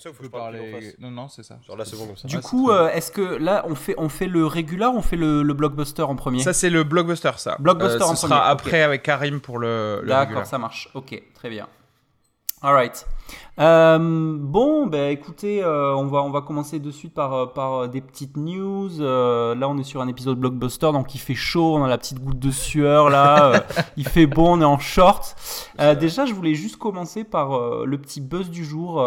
Ça ou faut que je parle plus en face Non, non, c'est ça. Genre la seconde comme ça. Du Ah, coup, euh, est-ce que là, on fait, on fait le régular ou on fait le, le blockbuster en premier Ça, c'est le blockbuster, ça. Blockbuster Euh, en sera premier, après avec Karim pour le, le D'accord, ça marche. Ok, très bien. Alright. Euh, bon, ben écoutez, euh, on, va, on va commencer de suite par, euh, par euh, des petites news. Euh, là, on est sur un épisode blockbuster, donc il fait chaud, on a la petite goutte de sueur là, il fait bon, on est en short. Déjà, je voulais juste commencer par le petit buzz du jour.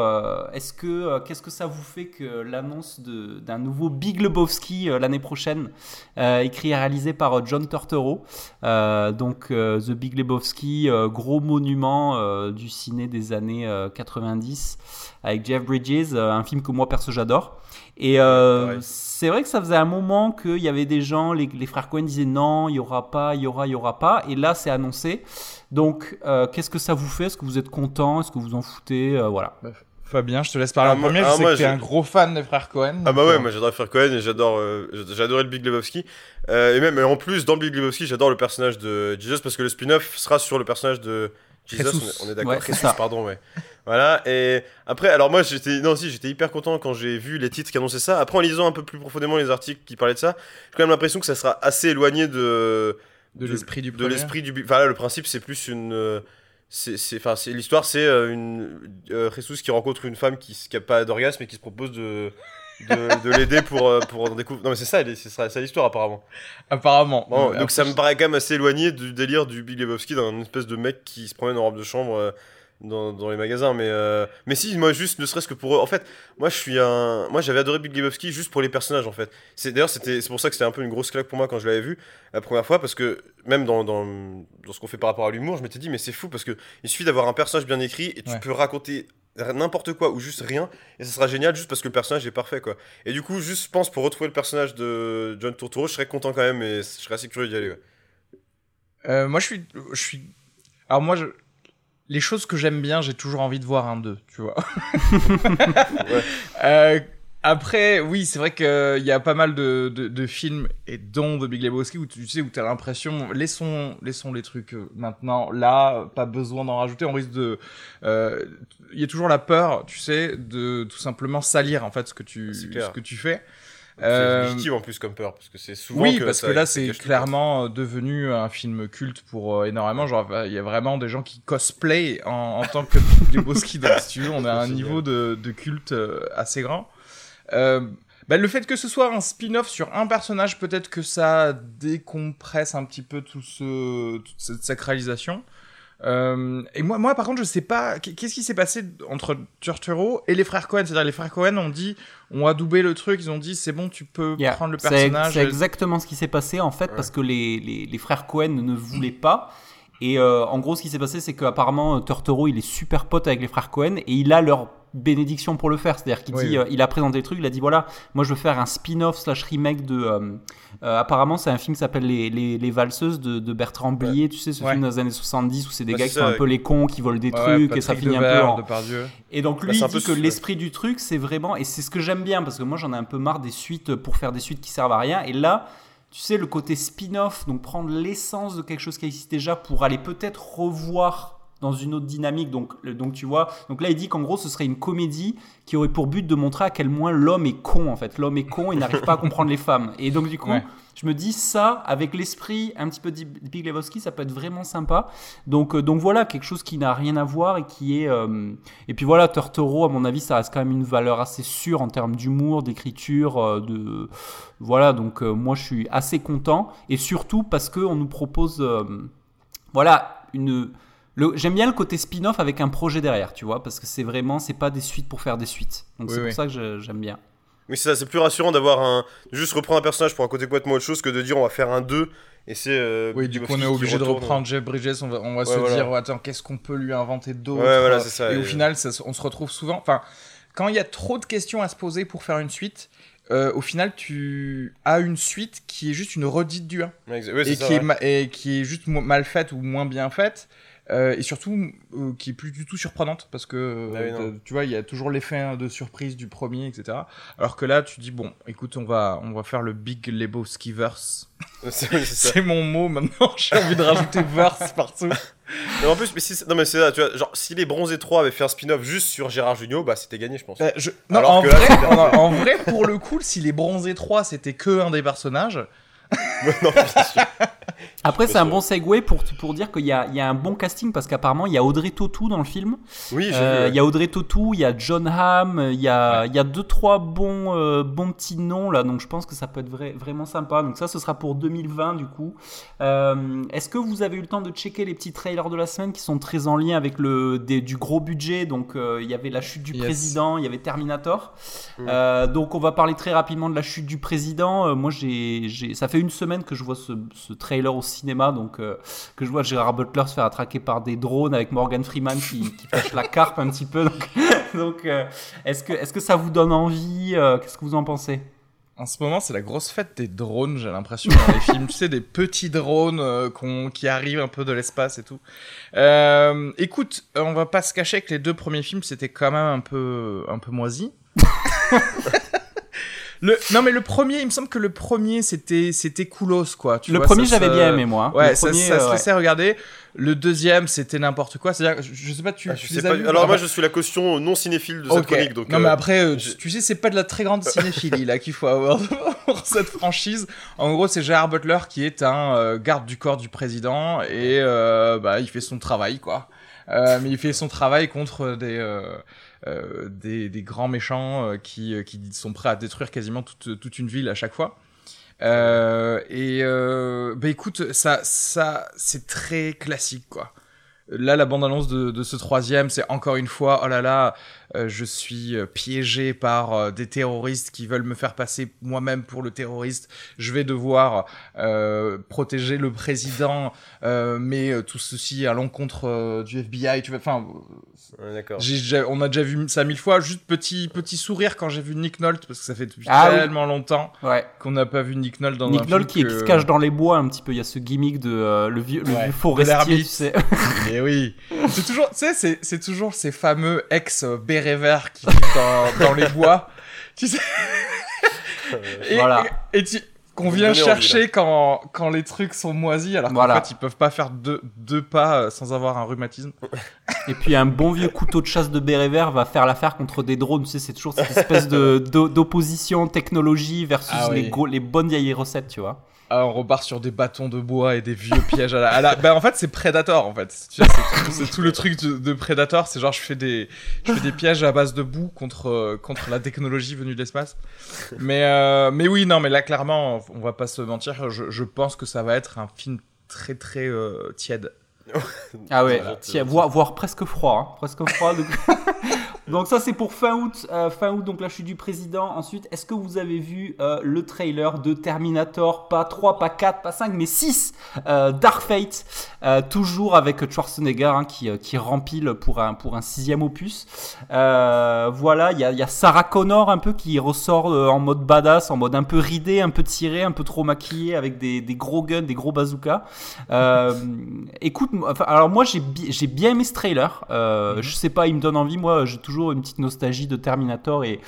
Est-ce que qu'est-ce que ça vous fait que l'annonce de- d'un nouveau Big Lebowski l'année prochaine, écrit et réalisé par John Turturro, donc The Big Lebowski, gros monument du ciné des années euh, 90 avec Jeff Bridges, euh, un film que moi perso j'adore. Et euh, c'est vrai que ça faisait un moment qu'il y avait des gens, les, les frères Cohen disaient non, il y aura pas, il y aura, il y aura pas. Et là, c'est annoncé. Donc, euh, qu'est-ce que ça vous fait? Est-ce que vous êtes content? Est-ce que vous en foutez? Euh, Voilà. Fabien, je te laisse parler Ah, en moi- premier. Je ah, sais moi, que t'es je- un gros fan des frères Cohen. Ah bah ouais, euh, moi j'adore faire Cohen et j'adore, euh, adoré le Big Lebowski. Euh, et même en plus dans le Big Lebowski, j'adore le personnage de Jesus parce que le spin-off sera sur le personnage de Jesus. On est, d'accord. Ouais, pardon, ouais. Voilà. Et après, alors moi j'étais, non si, j'étais hyper content quand j'ai vu les titres qui annonçaient ça. Après en lisant un peu plus profondément les articles qui parlaient de ça, j'ai quand même l'impression que ça sera assez éloigné de de l'esprit du de l'esprit du enfin là le principe c'est plus une euh, c'est c'est enfin c'est l'histoire c'est euh, une euh, Jesus qui rencontre une femme qui qui a pas d'orgasme et qui se propose de de, de l'aider pour euh, pour en découvrir non mais c'est ça c'est ça l'histoire apparemment Apparemment. Bon, donc ça me paraît quand même assez éloigné du délire du Big Lebowski d'un espèce de mec qui se promène en robe de chambre euh, dans, dans les magasins mais euh, mais si moi juste ne serait-ce que pour eux en fait moi je suis un moi j'avais adoré Big Lebowski juste pour les personnages en fait c'est d'ailleurs c'était c'est pour ça que c'était un peu une grosse claque pour moi quand je l'avais vu la première fois parce que même dans, dans, dans ce qu'on fait par rapport à l'humour je m'étais dit mais c'est fou parce que il suffit d'avoir un personnage bien écrit et tu Ouais. peux raconter n'importe quoi ou juste rien et ça sera génial juste parce que le personnage est parfait quoi et du coup juste je pense pour retrouver le personnage de John Turturro je serais content quand même et je serais assez curieux d'y aller ouais. Euh, moi, je suis, je suis. Alors moi, je... les choses que j'aime bien, j'ai toujours envie de voir un d'eux, tu vois. Euh, après, oui, c'est vrai qu'il y a pas mal de, de, de films, et dont The Big Lebowski, où tu sais, où t'as l'impression, laissons, laissons les trucs euh, maintenant, là, pas besoin d'en rajouter, on risque de... euh, Il y a toujours la peur, tu sais, de tout simplement salir, en fait, ce que tu, clair. ce que tu fais. c'est Euh, légitime en plus comme peur parce que c'est souvent oui, que parce ça- que là, c'est clairement euh, devenu un film culte pour euh, énormément. Genre, il y a vraiment des gens qui cosplay en, en tant que Lebowski. Donc, si tu veux, on a un niveau de, de culte euh, assez grand. Euh, bah, le fait que ce soit un spin-off sur un personnage, peut-être que ça décompresse un petit peu tout ce, toute cette sacralisation. Euh, et moi, moi, par contre, je sais pas qu'est-ce qui s'est passé entre Turturro et les frères Cohen? C'est-à-dire, les frères Cohen ont dit, ont adoubé le truc, ils ont dit, c'est bon, tu peux Yeah. prendre le personnage. C'est exactement ce qui s'est passé en fait Ouais. parce que les, les, les frères Cohen ne voulaient pas. Et euh, en gros, ce qui s'est passé, c'est qu'apparemment, euh, Turturro, il est super pote avec les frères Cohen et il a leur bénédiction pour le faire. C'est-à-dire qu'il Oui, dit, oui. euh, il a présenté le truc, il a dit voilà, moi je veux faire un spin-off slash remake de. euh, euh, apparemment, c'est un film qui s'appelle les, les, les Valseuses de, de Bertrand Blier, tu sais, ce Ouais. film des années 70 où c'est des Ouais, gars qui sont un peu les cons, qui volent des Ouais, trucs et ça finit un peu en. Et donc Bah, lui, il dit que l'esprit du truc, c'est vraiment, et c'est ce que j'aime bien, parce que moi j'en ai un peu marre des suites pour faire des suites qui servent à rien. Et là, tu sais, le côté spin-off, donc prendre l'essence de quelque chose qui existe déjà pour aller peut-être revoir dans une autre dynamique. Donc, donc tu vois, donc là il dit qu'en gros ce serait une comédie qui aurait pour but de montrer à quel point l'homme est con en fait. L'homme est con et n'arrive pas à comprendre les femmes. Et donc du coup. Je me dis ça avec l'esprit un petit peu de Big Lebowski, ça peut être vraiment sympa. Donc euh, donc voilà quelque chose qui n'a rien à voir et qui est euh, et puis voilà Turturro à mon avis ça reste quand même une valeur assez sûre en termes d'humour, d'écriture, euh, de voilà donc moi je suis assez content et surtout parce que on nous propose voilà une J'aime bien le côté spin-off avec un projet derrière, tu vois, parce que c'est vraiment, c'est pas des suites pour faire des suites. Donc Oui, c'est oui. pour ça que j'aime bien. Oui, c'est ça, c'est plus rassurant d'avoir un. Juste reprendre un personnage pour un côté complètement autre chose que de dire on va faire un 2 et c'est. euh, Oui, du coup, on est obligé de reprendre Jeff Bridges. On va, on va se voilà. dire, oh, attends, qu'est-ce qu'on peut lui inventer d'autre Ouais, voilà, c'est ça, Et, et- au final, ça on se retrouve souvent. Enfin, quand il y a trop de questions à se poser pour faire une suite, euh, au final, tu as une suite qui est juste une redite du 1. Ouais, exa- ouais, c'est et, qui est ouais. ma- et qui est juste mal faite ou moins bien faite. Euh, et surtout, euh, qui est plus du tout surprenante parce que euh, Ah non. t'as- tu vois, il y a toujours l'effet hein, de surprise du premier, etc. Alors que là, tu dis bon, écoute, on va, on va faire le Big Lebowski verse. C'est mon mot maintenant. J'ai envie de rajouter verse partout. Mais en plus, mais si, non mais c'est ça, tu vois, genre si les Bronzés 3 avaient fait un spin-off juste sur Gérard Jugnot, bah c'était gagné, je pense. Euh, je- Non, Alors en que là, vrai, c'est- en, en vrai, pour le coup, si les bronzés 3 c'était que un des personnages, non. Après, c'est un bon segue pour, pour dire qu'il y a, il y a un bon casting parce qu'apparemment, il y a Audrey Tautou dans le film. Oui, j'ai Euh. Il y a Audrey Tautou, il y a John Hamm, il y a, il y a deux, trois bons, euh, bons petits noms là. Donc, je pense que ça peut être vrai- vraiment sympa. Donc, ça, ce sera pour 2020 du coup. Euh, Est-ce que vous avez eu le temps de checker les petits trailers de la semaine qui sont très en lien avec le, des- du gros budget? Donc, euh, il y avait la chute du Yes. président, il y avait Terminator. Mm. Euh, donc, on va parler très rapidement de la chute du président. Euh, moi, j'ai, j'ai- ça fait une semaine que je vois ce, ce trailer au cinéma. Donc, euh, que je vois Gérard Butler se faire attraquer par des drones avec Morgan Freeman qui, qui pêche la carpe un petit peu. Donc, donc, euh, est-ce que, est-ce que ça vous donne envie Euh, Qu'est-ce que vous en pensez? En ce moment, c'est la grosse fête des drones, j'ai l'impression, dans les films. Tu sais, des petits drones euh, qui arrivent un peu de l'espace et tout. Euh, écoute, on va pas se cacher que les deux premiers films, c'était quand même un peu, un peu moisi. le, non, mais le premier, il me semble que le premier, c'était, c'était coolos, quoi. Tu Le vois, premier, j'avais se- bien aimé, moi. Ouais, le ça, premier, ça se euh, laissait regarder. Le deuxième, c'était n'importe quoi. C'est-à-dire, je, je sais pas, tu, Ah, tu je les sais as pas. Alors moi, je suis la caution non cinéphile de Ok. cette chronique, donc. non, euh, mais après, euh, j'ai- tu, tu sais, c'est pas de la très grande cinéphilie là qu'il faut avoir pour cette franchise. En gros, c'est Gérard Butler qui est un euh, garde du corps du président et euh, bah, il fait son travail, quoi. Euh, mais il fait son travail contre des, euh, euh, des, des grands méchants euh, qui, euh, qui sont prêts à détruire quasiment toute, toute une ville à chaque fois. Euh, et euh, bah écoute, ça, ça, c'est très classique, quoi. Là, la bande-annonce de, de ce troisième, c'est encore une fois, oh là là, euh, je suis euh, piégé par euh, des terroristes qui veulent me faire passer moi-même pour le terroriste. Je vais devoir euh, protéger le président, euh, mais euh, tout ceci à l'encontre euh, du FBI. Tu vois, enfin, Ouais, on a déjà vu ça mille fois. Juste petit petit sourire quand j'ai vu Nick Nolte parce que ça fait depuis Ah oui. tellement longtemps Ouais. qu'on n'a pas vu Nick Nolte dans un Nick film Nolte qui, que- qui se cache dans les bois un petit peu. Il y a ce gimmick de euh, le vieux, le Ouais, forestier, tu sais. Mais oui, c'est toujours, tu sais, c'est, toujours ces fameux ex euh, verts qui vivent dans, dans les bois, tu sais, et, Voilà. et, et tu- qu'on vient envie, chercher quand, quand les trucs sont moisis, alors qu'en Voilà. fait ils peuvent pas faire deux, deux pas euh, sans avoir un rhumatisme. Et puis un bon vieux couteau de chasse de béret vert va faire l'affaire contre des drones. Tu sais, c'est toujours cette espèce de d'o- d'opposition technologie versus Ah les, les bonnes vieilles recettes, tu vois. Ah, on repart sur des bâtons de bois et des vieux pièges à la. à la- Ben, en fait, c'est Predator, en fait. C'est, c'est tout le truc de, de Predator. C'est genre, je fais des, je fais des pièges à base de boue contre, euh, contre la technologie venue de l'espace. Mais, euh, mais oui, non, mais là, clairement, on va pas se mentir. Je, je pense que ça va être un film très, très euh, tiède. Ah ouais, Voilà. voire, voire presque froid, hein, presque froid. Donc, donc ça c'est pour fin août, euh, fin août donc la chute du président. Ensuite, est-ce que vous avez vu euh, le trailer de Terminator, pas 3, pas 4, pas 5, mais 6, euh, Dark Fate, toujours avec Schwarzenegger hein, qui, qui rempile pour un, pour un sixième opus. Voilà, il y a, il y a Sarah Connor un peu qui ressort en mode badass, en mode un peu ridé, un peu tiré, un peu trop maquillé avec des, des gros guns, des gros bazookas. Écoute, enfin, alors moi j'ai bi- j'ai bien aimé ce trailer. Euh, Je sais pas, il me donne envie. Moi, j'ai toujours une petite nostalgie de Terminator et,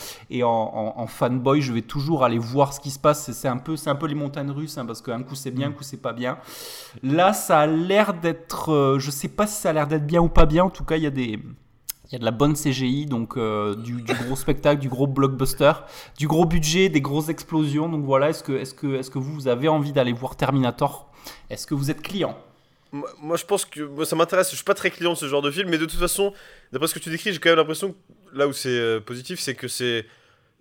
en, fanboy, je vais toujours aller voir ce qui se passe. C'est un peu, un peu les montagnes russes, hein, parce qu'un coup c'est bien, un coup c'est pas bien. Là, ça a l'air d'être, euh, je sais pas si ça a l'air d'être bien ou pas bien. En tout cas, il y a des il y a de la bonne CGI, donc euh, du, gros spectacle, du gros blockbuster, du gros budget, des grosses explosions. Donc voilà, est-ce que, est que, est que vous avez envie d'aller voir Terminator? Est-ce que vous êtes client? Moi, je pense que ça m'intéresse. Je suis pas très client de ce genre de film, mais de toute façon, d'après ce que tu décris, j'ai quand même l'impression que là où c'est euh, positif, c'est que c'est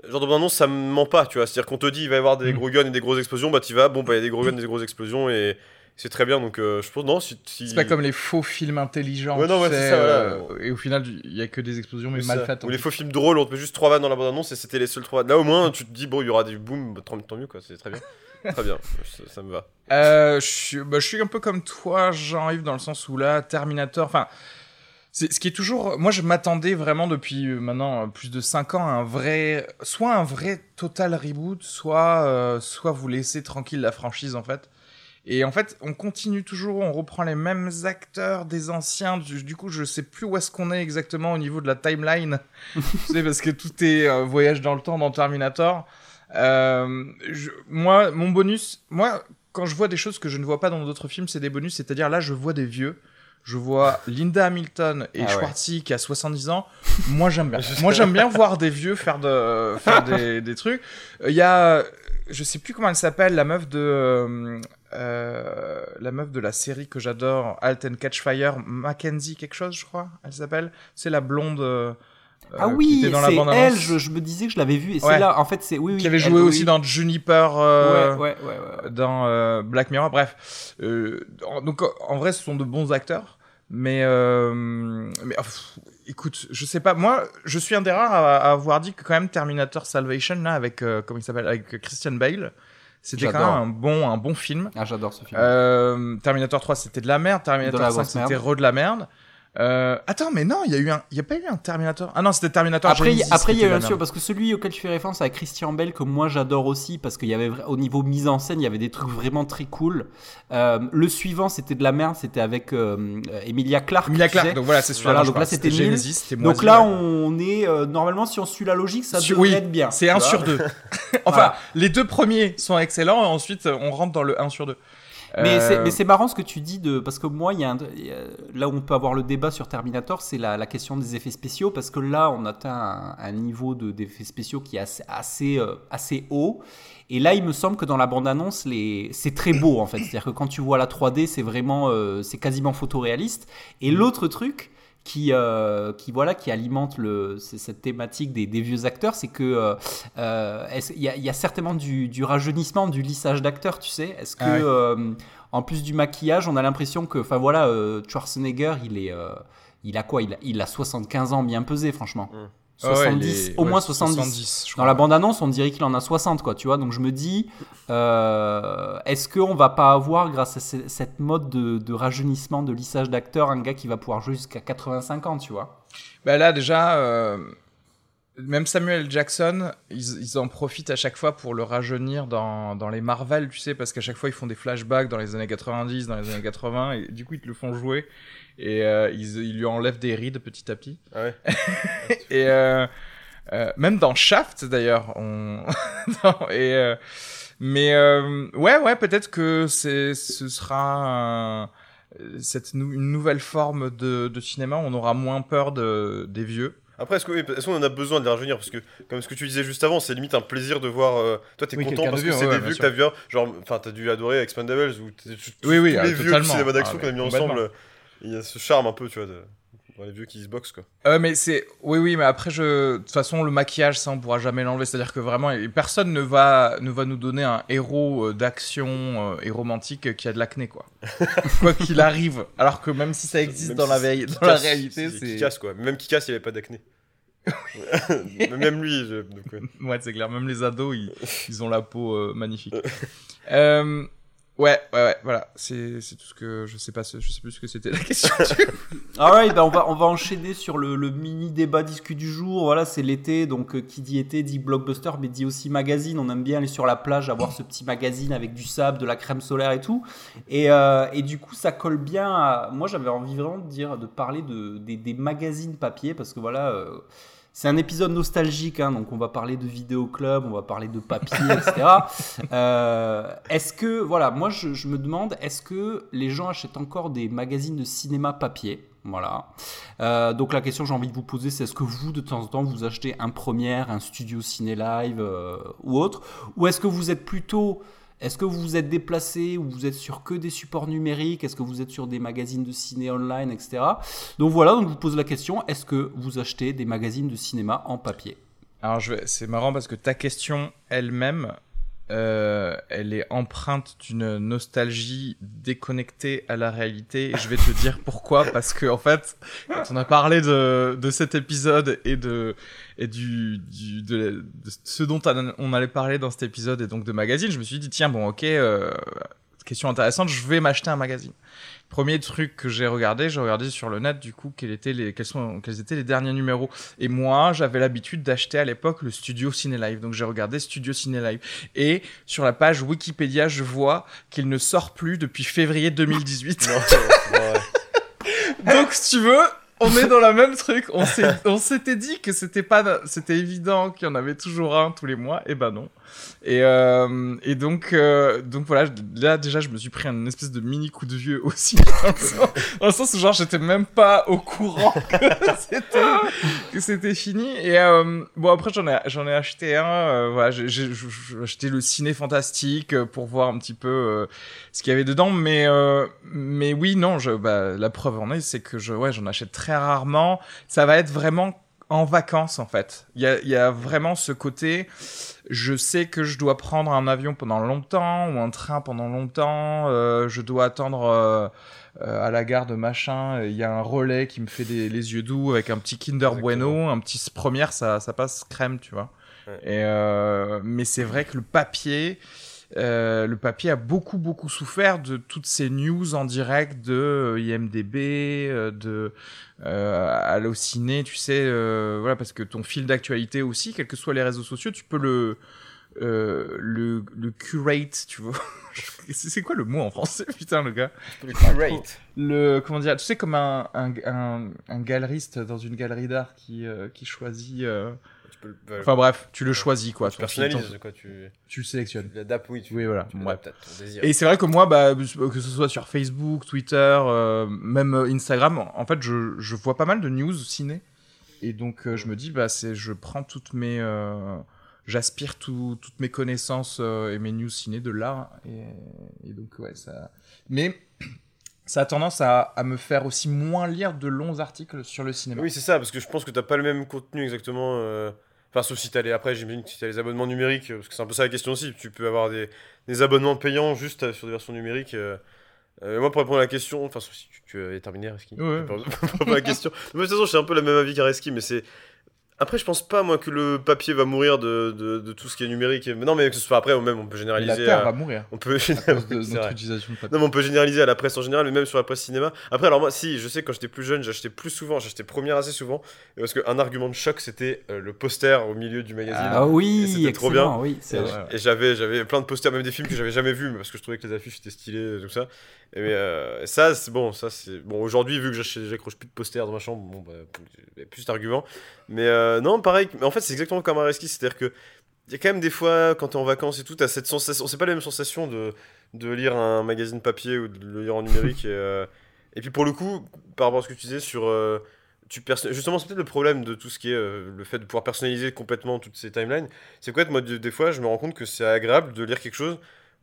genre de annonce, ça me ment pas, tu vois. C'est-à-dire qu'on te dit il va y avoir des mm. gros guns et des grosses explosions, bah tu vas, bon bah il y a des gros guns et des grosses explosions et c'est très bien. Donc euh, je pense non, si, c'est pas comme les faux films intelligents. Ouais, non, ouais, c'est ça. Euh, et au final, il y a que des explosions mais, mal faites. Ou les faux films drôles, on te met juste trois vannes dans la bande annonce et c'était les seuls trois. Là au moins, tu te dis bon, il y aura des boom, bah, tant mieux quoi, c'est très bien. Très bien, ça, me va. Euh, je, suis, bah, je suis un peu comme toi, Jean-Yves, dans le sens où là, Terminator, enfin, ce qui est toujours, moi, je m'attendais vraiment depuis euh, maintenant plus de 5 ans à un vrai, soit un vrai total reboot, soit, euh, soit vous laissez tranquille la franchise en fait. Et en fait, on continue toujours, on reprend les mêmes acteurs des anciens. Du, coup, je sais plus où est-ce qu'on est exactement au niveau de la timeline. tu sais, parce que tout est voyage dans le temps dans Terminator. Euh, moi, mon bonus, moi, quand je vois des choses que je ne vois pas dans d'autres films, c'est des bonus. C'est-à-dire là, je vois des vieux. Je vois Linda Hamilton et ah Schwartzy qui a 70 ans. Moi, j'aime bien. moi, j'aime bien voir des vieux faire, de, faire des, des trucs. Il y a, je sais plus comment elle s'appelle, la meuf de, euh, euh la meuf de la série que j'adore, Halt and Catch Fire, Mackenzie quelque chose, je crois. Elle s'appelle. C'est la blonde. Euh, ah oui, c'est elle, je, me disais que je l'avais vue, et c'est là, en fait, c'est, oui, oui. Qui avait joué aussi dans Juniper, euh, ouais, ouais, dans euh, Black Mirror, bref. Euh, donc, en vrai, ce sont de bons acteurs, mais, mais écoute, je sais pas, moi, je suis un des rares à, avoir dit que quand même Terminator Salvation, là, avec, comment il s'appelle, avec Christian Bale, c'était quand même un bon, un bon film. Ah, j'adore ce film. Terminator 3, c'était de la merde. Terminator 5, c'était re de la merde. Euh, attends, mais non, il y a eu un, il y a pas eu un Terminator. Ah non, c'était Terminator. Après, après il y a eu un sûr parce que celui auquel tu fais référence avec Christian Bell que moi j'adore aussi parce qu'il y avait au niveau mise en scène, il y avait des trucs vraiment très cool. Euh, le suivant, c'était de la merde, c'était avec euh, Emilia Clarke. Emilia Clarke. Donc voilà, c'est celui-là. Voilà, donc là c'était Genesis. Donc là, on est normalement si on suit la logique, ça devrait être bien. C'est 1 sur 2 enfin, les deux premiers sont excellents et ensuite on rentre dans le 1 sur 2 mais euh, c'est marrant ce que tu dis de parce que moi il y a, là où on peut avoir le débat sur Terminator c'est la, la, question des effets spéciaux parce que là on atteint un, niveau d'effets spéciaux qui est assez assez, euh, assez, haut. Et là il me semble que dans la bande annonce les c'est très beau en fait. C'est à dire que quand tu vois la 3D c'est vraiment euh, c'est quasiment photoréaliste. Et l'autre truc qui, euh, qui, voilà, qui alimente le, cette thématique des, des vieux acteurs, c'est que euh, euh il y, a certainement du, du, rajeunissement, du lissage d'acteurs, tu sais. Est-ce que, ah euh, en plus du maquillage, on a l'impression que, enfin voilà, Schwarzenegger, il est, il a quoi? Il a, il a 75 ans bien pesé, franchement. Mmh. 70, au moins 70. Dans la bande-annonce, on dirait qu'il en a 60, quoi, tu vois. Donc je me dis, euh, est-ce qu'on va pas avoir, grâce à cette mode de, rajeunissement, de lissage d'acteurs, un gars qui va pouvoir jouer jusqu'à 85 ans, tu vois? Bah là, déjà, euh, même Samuel Jackson, ils, en profitent à chaque fois pour le rajeunir dans, dans les Marvel, tu sais, parce qu'à chaque fois, ils font des flashbacks dans les années 90, dans les années 80, et du coup, ils te le font jouer et euh, ils, lui enlèvent des rides petit à petit. Ah ouais. et euh, euh, même dans Shaft d'ailleurs, on et mais ouais ouais peut-être que c'est ce sera cette une nouvelle forme de, de, cinéma, on aura moins peur de, des vieux. Après, est-ce qu'on en a besoin de les rajeunir Parce que, comme ce que tu disais juste avant, c'est limite un plaisir de voir. toi, t'es content parce que c'est des vieux que t'as vu. Genre, enfin, t'as dû adorer Expendables ou oui, oui, tous les vieux cinéma d'action qu'on a mis ensemble. Il y a ce charme un peu, tu vois, de... les vieux qui se boxent, quoi. Euh, mais c'est. Oui, oui, mais après, je. De toute façon, le maquillage, ça, on pourra jamais l'enlever. C'est-à-dire que vraiment, personne ne va, ne va nous donner un héros euh, d'action euh, et romantique qui a de l'acné, quoi. quoi qu'il arrive. Alors que même si ça existe dans, la, dans la réalité, c'est. Qui casse, quoi. Même qui casse, il avait pas d'acné. même lui. Je... ouais, c'est clair. Même les ados, ils, ils ont la peau magnifique. euh. Ouais, ouais, ouais, voilà, c'est tout ce que je sais pas, je sais plus ce que c'était la question. Alright, ben on va on va enchaîner sur le, le mini débat disque du jour. Voilà, c'est l'été, donc euh, qui dit été dit blockbuster, mais dit aussi magazine. On aime bien aller sur la plage, avoir ce petit magazine avec du sable, de la crème solaire et tout. Et, euh, et du coup, ça colle bien. À... Moi, j'avais envie vraiment de dire, de parler de des, des magazines papier parce que voilà. Euh, c'est un épisode nostalgique, hein, donc on va parler de vidéoclub, on va parler de papier, etc. Euh, est-ce que, voilà, moi je, je me demande, est-ce que les gens achètent encore des magazines de cinéma papier? Voilà. Euh, donc la question que j'ai envie de vous poser, c'est est-ce que vous, de temps en temps, vous achetez un première, un studio ciné live euh, ou autre? Ou est-ce que vous êtes plutôt... Est-ce que vous vous êtes déplacé ou vous êtes sur que des supports numériques? Est-ce que vous êtes sur des magazines de ciné online, etc. Donc voilà, donc je vous pose la question, est-ce que vous achetez des magazines de cinéma en papier? Alors c'est marrant parce que ta question elle-même, euh, elle est empreinte d'une nostalgie déconnectée à la réalité. Et je vais te dire pourquoi. Parce que, en fait, quand on a parlé de, de cet épisode et de, et du, du de, ce dont on allait parler dans cet épisode et donc de magazine, je me suis dit, tiens, bon, ok, euh, question intéressante, je vais m'acheter un magazine. Premier truc que j'ai regardé, j'ai regardé sur le net du coup quels étaient les quels sont quels étaient les derniers numéros. Et moi, j'avais l'habitude d'acheter à l'époque le Studio Ciné Live. Donc j'ai regardé Studio Ciné Live et sur la page Wikipédia, je vois qu'il ne sort plus depuis février 2018. Donc si tu veux, on est dans le même truc. On s'était dit que c'était pas, c'était évident qu'il y en avait toujours un tous les mois. Et ben non. Et, euh, euh, donc voilà, là déjà, je me suis pris un espèce de mini coup de vieux aussi. dans, le sens, où genre, j'étais même pas au courant que c'était fini. Et euh, bon, après, j'en ai, acheté un. Voilà, j'ai acheté le ciné fantastique pour voir un petit peu ce qu'il y avait dedans. Mais, oui, non, bah, la preuve en est, c'est que j'en achète très rarement. Ça va être vraiment en vacances en fait. Il y a, y a, vraiment ce côté, je sais que je dois prendre un avion pendant longtemps ou un train pendant longtemps, euh, je dois attendre euh, euh, à la gare de machin, il y a un relais qui me fait des, les yeux doux avec un petit Kinder Bueno, un petit première, ça, ça passe crème, tu vois. Et mais c'est vrai que le papier, euh, le papier a beaucoup beaucoup souffert de toutes ces news en direct de euh, IMDb, euh, de euh, Allociné, tu sais, voilà parce que ton fil d'actualité aussi, quels que soient les réseaux sociaux, tu peux le le, le curate, tu vois. c'est quoi le mot en français, putain, le gars? Le curate. Le, comment dire, tu sais, comme un, un, un, un galeriste dans une galerie d'art qui, qui choisit Enfin bref, tu le choisis quoi. Tu personnalises quoi, tu... tu le sélectionnes. L'adaptes, oui. Tu... Oui, voilà. Tu ouais. ton désir. Et c'est vrai que moi, bah, que ce soit sur Facebook, Twitter, euh, même Instagram, en fait, je, je, vois pas mal de news ciné. Et donc, euh, je me dis, bah, c'est, je prends toutes mes. Euh, j'aspire tout, toutes mes connaissances et mes news ciné de là. Et, et, donc, ouais, ça. Mais. Ça a tendance à, à, me faire aussi moins lire de longs articles sur le cinéma. Oui, c'est ça, parce que je pense que t'as pas le même contenu exactement. Enfin, sauf si t'as les. Après, j'imagine que si t'as les abonnements numériques, parce que c'est un peu ça la question aussi. Tu peux avoir des, des abonnements payants juste euh, sur des versions numériques. Euh, euh, moi, pour répondre à la question, enfin, sauf si tu, tu avais terminé, Reski. Ouais. Pour répondre à la question. De toute façon, j'ai un peu la même avis qu'Areski, mais c'est après, je pense pas, moi, que le papier va mourir de, de, de tout ce qui est numérique. Mais non, mais que ce soit après, même, on peut généraliser. La Terre va mourir. On peut généraliser. De, notre utilisation de papier. Non, mais on peut généraliser à la presse en général, mais même sur la presse cinéma. Après, alors moi, si, je sais, quand j'étais plus jeune, j'achetais plus souvent, j'achetais première assez souvent. Parce qu'un argument de choc, c'était euh, le poster au milieu du magazine. Ah oui, c'était trop bien. Oui, et, et j'avais, j'avais plein de posters, même des films que j'avais jamais vus, parce que je trouvais que les affiches étaient stylées, et tout ça. Et euh, ça, c'est bon, ça c'est bon. Aujourd'hui, vu que j'accroche plus de posters dans ma chambre, bon, bah, plus d'arguments. Mais euh, non, pareil. Mais en fait, c'est exactement comme un reski, c'est-à-dire que il y a quand même des fois, quand t'es en vacances et tout, t'as cette sensation. C'est pas la même sensation de, de lire un magazine papier ou de le lire en numérique. et, euh, et puis pour le coup, par rapport à ce que tu disais sur euh, tu justement c'est peut-être le problème de tout ce qui est euh, le fait de pouvoir personnaliser complètement toutes ces timelines c'est quoi moi des fois je me rends compte que c'est agréable de lire quelque chose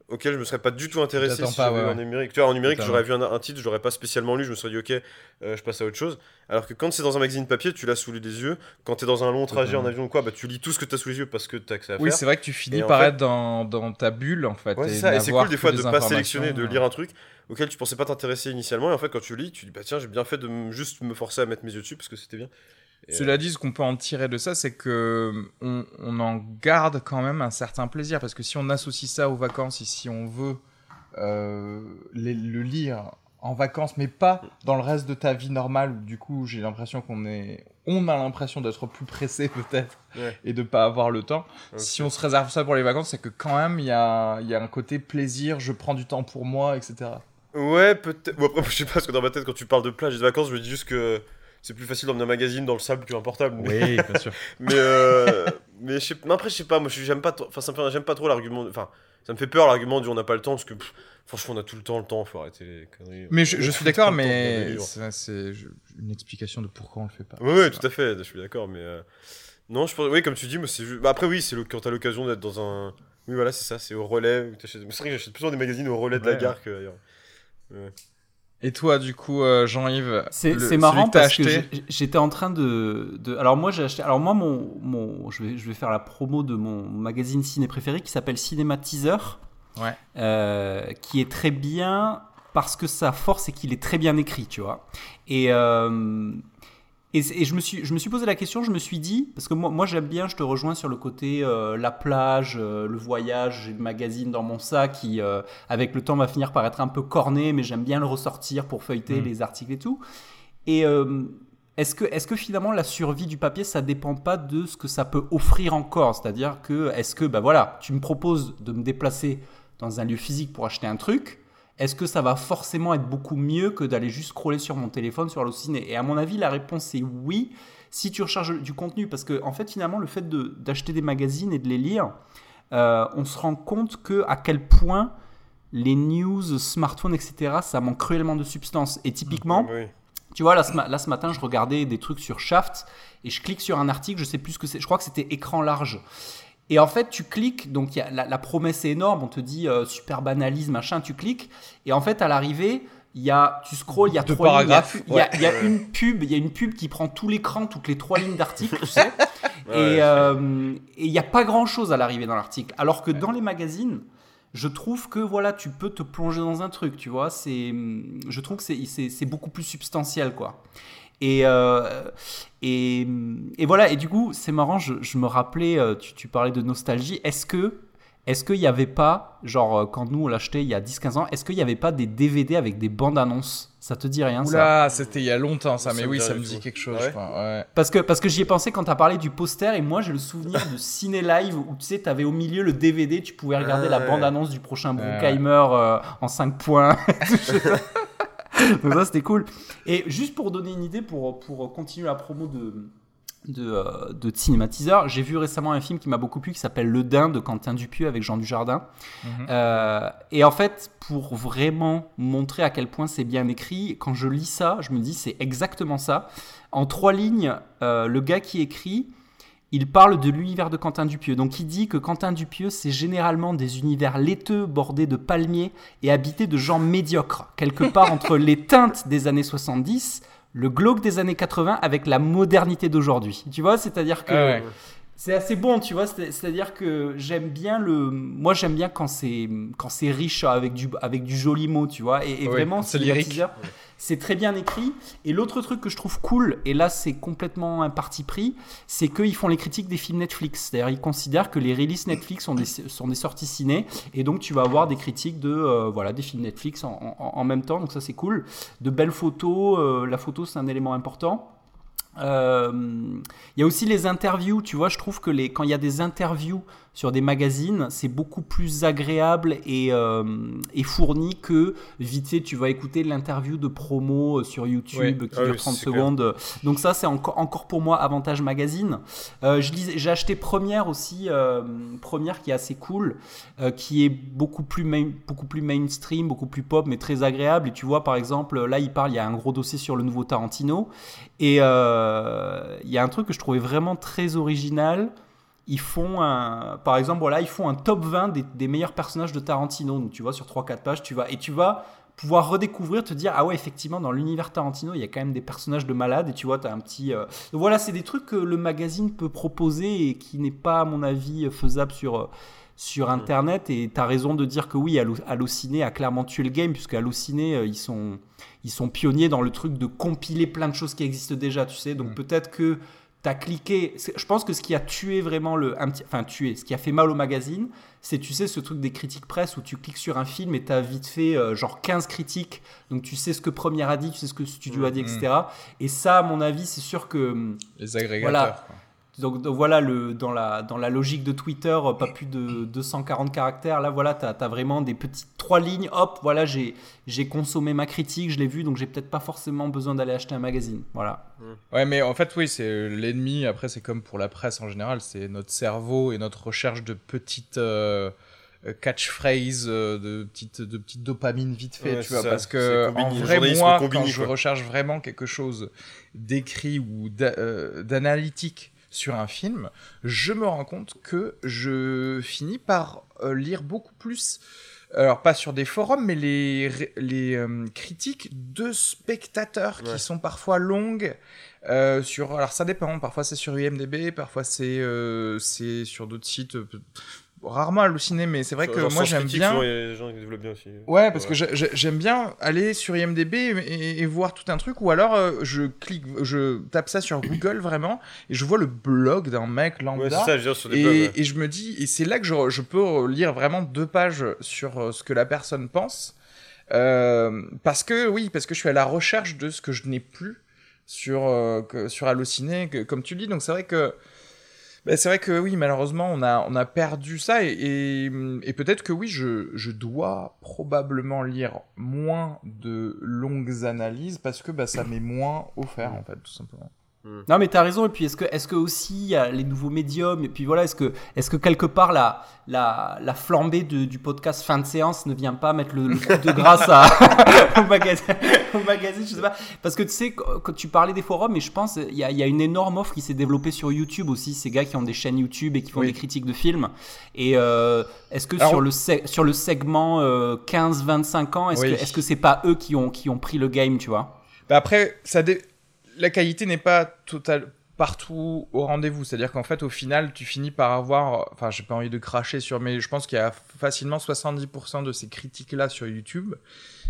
auquel je me serais pas du tout intéressé si pas, ouais, en numérique. Tu vois, en numérique, j'aurais vu un, un, titre, je l'aurais pas spécialement lu, je me serais dit ok, euh, je passe à autre chose. Alors que quand c'est dans un magazine papier, tu l'as sous les yeux. Quand tu es dans un long trajet en avion ou quoi, bah tu lis tout ce que tu as sous les yeux parce que tu as accès à Oui, faire. c'est vrai que tu finis par être dans, dans, ta bulle en fait. Ouais, et, ça. et c'est cool des fois de pas sélectionner, de lire un truc auquel tu pensais pas t'intéresser initialement. Et en fait, quand tu lis, tu dis bah tiens, j'ai bien fait de juste me forcer à mettre mes yeux dessus parce que c'était bien. Et Cela dit, ce qu'on peut en tirer de ça, c'est que on, on, en garde quand même un certain plaisir parce que si on associe ça aux vacances et si on veut euh, les, le lire en vacances, mais pas dans le reste de ta vie normale, où du coup j'ai l'impression qu'on est, on a l'impression d'être plus pressé peut-être ouais. et de pas avoir le temps. Okay. Si on se réserve ça pour les vacances, c'est que quand même il y a, y a un côté plaisir, je prends du temps pour moi, etc. Ouais, peut-être. Bon, après, je sais pas, parce que dans ma tête, quand tu parles de plage et de vacances, je me dis juste que c'est plus facile d'emmener un magazine dans le sable qu'un portable. Mais, Oui, bien sûr. mais, euh, mais, je sais- mais après, je sais pas, moi j'aime pas, trop- enfin, ça me fait- j'aime pas trop l'argument. Enfin, ça me fait peur l'argument du on n'a pas le temps parce que pff, franchement, on a tout le temps le temps, faut arrêter les conneries. Mais je, suis d'accord, mais c'est une explication de pourquoi on le fait pas. Oui, oui, tout à fait, je suis d'accord, mais. euh, Non, je pense. Oui, comme tu dis, moi, c'est. Bah, après, oui, c'est le... quand t'as l'occasion d'être dans un. Oui, voilà, c'est ça, c'est au relais. c'est vrai que j'achète plus souvent des magazines au relais de la Ouais. gare qu'ailleurs. Et toi, du coup, euh, Jean-Yves, C'est marrant que parce que acheté j'ai- j'étais en train de, de- Alors moi j'ai acheté. Alors moi mon, mon je vais je vais faire la promo de mon magazine ciné préféré qui s'appelle Cinéma Teaser, Ouais. euh, qui est très bien parce que sa force c'est qu'il est très bien écrit, tu vois. Et euh, et, et je me suis je me suis posé la question, je me suis dit parce que moi moi j'aime bien, je te rejoins sur le côté euh, la plage, euh, le voyage, j'ai le magazine dans mon sac qui euh, avec le temps va finir par être un peu corné, mais j'aime bien le ressortir pour feuilleter Mm. les articles et tout. Et est-ce que, est que finalement la survie du papier, ça dépend pas de ce que ça peut offrir encore? C'est-à-dire que, est-ce que, bah voilà, tu me proposes de me déplacer dans un lieu physique pour acheter un truc, est-ce que ça va forcément être beaucoup mieux que d'aller juste scroller sur mon téléphone sur Allociné Et à mon avis, la réponse est oui, si tu recherches du contenu. Parce que, en fait, finalement, le fait de- d'acheter des magazines et de les lire, euh, on se rend compte que à quel point les news, smartphones, etc., ça manque cruellement de substance. Et typiquement, Oui. tu vois, là ce, là, ce matin, je regardais des trucs sur Shaft et je clique sur un article, je sais plus ce que c'est, je crois que c'était écran large. Et en fait, tu cliques, donc il y a- la, la promesse est énorme, on te dit euh, super banalise, machin, tu cliques, et en fait, à l'arrivée, il y a, tu scrolls, il y a Deux trois lignes, il paragraphes, il y a, y une pub, il y a une pub qui prend tout l'écran, toutes les trois lignes d'article, tu sais. Ouais, et c'est- euh, et il n'y a pas grand chose à l'arrivée dans l'article. Alors que dans les magazines, je trouve que voilà, tu peux te plonger dans un truc, tu vois. C'est, je trouve que c'est beaucoup plus substantiel, quoi. Et, euh, et, et voilà, et du coup, c'est marrant, je, je me rappelais, euh, tu, tu parlais de nostalgie. Est-ce que. Est-ce qu'il n'y avait pas, genre euh, quand nous on l'achetait il y a 10-15 ans, est-ce qu'il n'y avait pas des DVD avec des bandes annonces? Ça te dit rien ça? Oula, c'était il y a longtemps ça, Ça mais oui, ça me dit quelque chose, Ah ouais je crois. Ouais. Parce que, parce que j'y ai pensé quand tu as parlé du poster et moi j'ai le souvenir de Ciné Live où tu sais, tu avais au milieu le DVD, tu pouvais regarder Ah la ouais. bande-annonce du prochain Ouais. Bruckheimer euh, en 5 points. Donc ça c'était cool. Et juste pour donner une idée, pour, pour continuer la promo de, de, euh, de cinématiseur, j'ai vu récemment un film qui m'a beaucoup plu qui s'appelle Le Dain de Quentin Dupieux avec Jean Dujardin. Mhm. Euh, et en fait, pour vraiment montrer à quel point c'est bien écrit, quand je lis ça, je me dis c'est exactement ça. En trois lignes, euh, le gars qui écrit, il parle de l'univers de Quentin Dupieux. Donc il dit que Quentin Dupieux, c'est généralement des univers laiteux bordés de palmiers et habités de gens médiocres, quelque part entre les teintes des années 70, le glauque des années 80 avec la modernité d'aujourd'hui. Tu vois, c'est-à-dire que Ah ouais. C'est assez bon, tu vois. c'est- C'est-à-dire que j'aime bien le. Moi, j'aime bien quand c'est quand c'est riche avec du avec du joli mot, tu vois. Et, vraiment, c'est lyrique. C'est très bien écrit. Et l'autre truc que je trouve cool, et là c'est complètement un parti pris, c'est qu'ils font les critiques des films Netflix. C'est-à-dire ils considèrent que les releases Netflix sont des, sont des sorties ciné, et donc tu vas avoir des critiques de euh, voilà des films Netflix en, en- en même temps. Donc ça c'est cool. De belles photos. euh, la photo c'est un élément important. Euh, Il y a aussi les interviews, tu vois, je trouve que les, quand il y a des interviews sur des magazines, c'est beaucoup plus agréable et, euh, et fourni que vite fait, tu vas écouter l'interview de promo sur YouTube qui Ah dure oui, 30 c'est clair. secondes. Donc ça, c'est encore, encore pour moi avantage magazine. Euh, J'ai acheté Première aussi, euh, Première qui est assez cool, euh, qui est beaucoup plus, main- beaucoup plus mainstream, beaucoup plus pop, mais très agréable. Et tu vois, par exemple, là, il parle, il y a un gros dossier sur le nouveau Tarantino. Et euh, il y a un truc que je trouvais vraiment très original. Ils font un, par exemple, voilà, ils font un top 20 des, des meilleurs personnages de Tarantino. Donc, tu vois, sur 3-4 pages, tu vas, et tu vas pouvoir redécouvrir, te dire, ah ouais, effectivement, dans l'univers Tarantino, il y a quand même des personnages de malades. Et tu vois, tu as un petit. euh, Donc voilà, c'est des trucs que le magazine peut proposer et qui n'est pas, à mon avis, faisable sur. euh, sur Internet, et tu as raison de dire que oui, Allo- Allociné a clairement tué le game, puisque Allociné, euh, ils sont, ils sont pionniers dans le truc de compiler plein de choses qui existent déjà, tu sais. Donc Mm. peut-être que tu as cliqué. Je pense que ce qui a tué vraiment le. un petit- Enfin, tué. Ce qui a fait mal au magazine, c'est, tu sais, ce truc des critiques presse où tu cliques sur un film et tu as vite fait euh, genre 15 critiques. Donc tu sais ce que Première a dit, tu sais ce que Studio a dit, Mm. etc. Et ça, à mon avis, c'est sûr que. Les agrégateurs. Voilà. quoi. Donc, donc voilà, le, dans, la, dans la logique de Twitter, euh, pas plus de 240 caractères. Là, voilà, tu as, vraiment des petites trois lignes. Hop, voilà, j'ai consommé ma critique, je l'ai vu, donc j'ai peut-être pas forcément besoin d'aller acheter un magazine. Voilà. Ouais, mais en fait, oui, c'est l'ennemi. Après, c'est comme pour la presse en général, c'est notre cerveau et notre recherche de petites. Euh, catchphrase de petites de petites dopamines vite fait tu vois parce que en vrai moi quand je recherche vraiment quelque chose d'écrit ou d'analytique sur un film, je me rends compte que je finis par euh, lire beaucoup plus, alors pas sur des forums, mais les, les euh, critiques de spectateurs qui sont parfois longues. Euh, sur, alors ça dépend, parfois c'est sur IMDB, parfois c'est c'est sur d'autres sites rarement halluciné, mais c'est vrai que moi j'aime bien. Les gens qui développent bien aussi. Ouais, parce que j'aime bien aller sur IMDb et, voir tout un truc, ou alors euh, je clique, je tape ça sur Google vraiment, et je vois le blog d'un mec lambda. Ouais, ça, je dire, sur des et, blogs, et je me dis, et c'est là que je, je, peux lire vraiment deux pages sur euh, ce que la personne pense. Euh, parce que, oui, parce que je suis à la recherche de ce que je n'ai plus sur, sur Allociné, comme tu dis. Donc c'est vrai que bah, c'est vrai que oui, malheureusement, on a, on a perdu ça et, et, peut-être que oui, je, je, dois probablement lire moins de longues analyses parce que bah, ça m'est moins offert en fait, tout simplement. Hmm. Non mais t'as raison et puis est-ce que est-ce que aussi il y a les nouveaux médiums et puis voilà est-ce que est-ce que quelque part la la, la flambée de, du podcast fin de séance ne vient pas mettre le, coup de grâce à, au, magazine, au magazine je sais pas. Parce que tu sais quand tu parlais des forums mais je pense il y a, y a une énorme offre qui s'est développée sur YouTube aussi ces gars qui ont des chaînes YouTube et qui font des critiques de films. Et euh, est-ce que sur le sur le segment 15-25 euh, ans est-ce que est-ce que c'est pas eux qui ont qui ont pris le game tu vois? Bah après ça dé la qualité n'est pas totale partout au rendez-vous. C'est-à-dire qu'en fait, au final, tu finis par avoir. Enfin, j'ai pas envie de cracher sur, mais je pense qu'il y a facilement 70% de ces critiques-là sur YouTube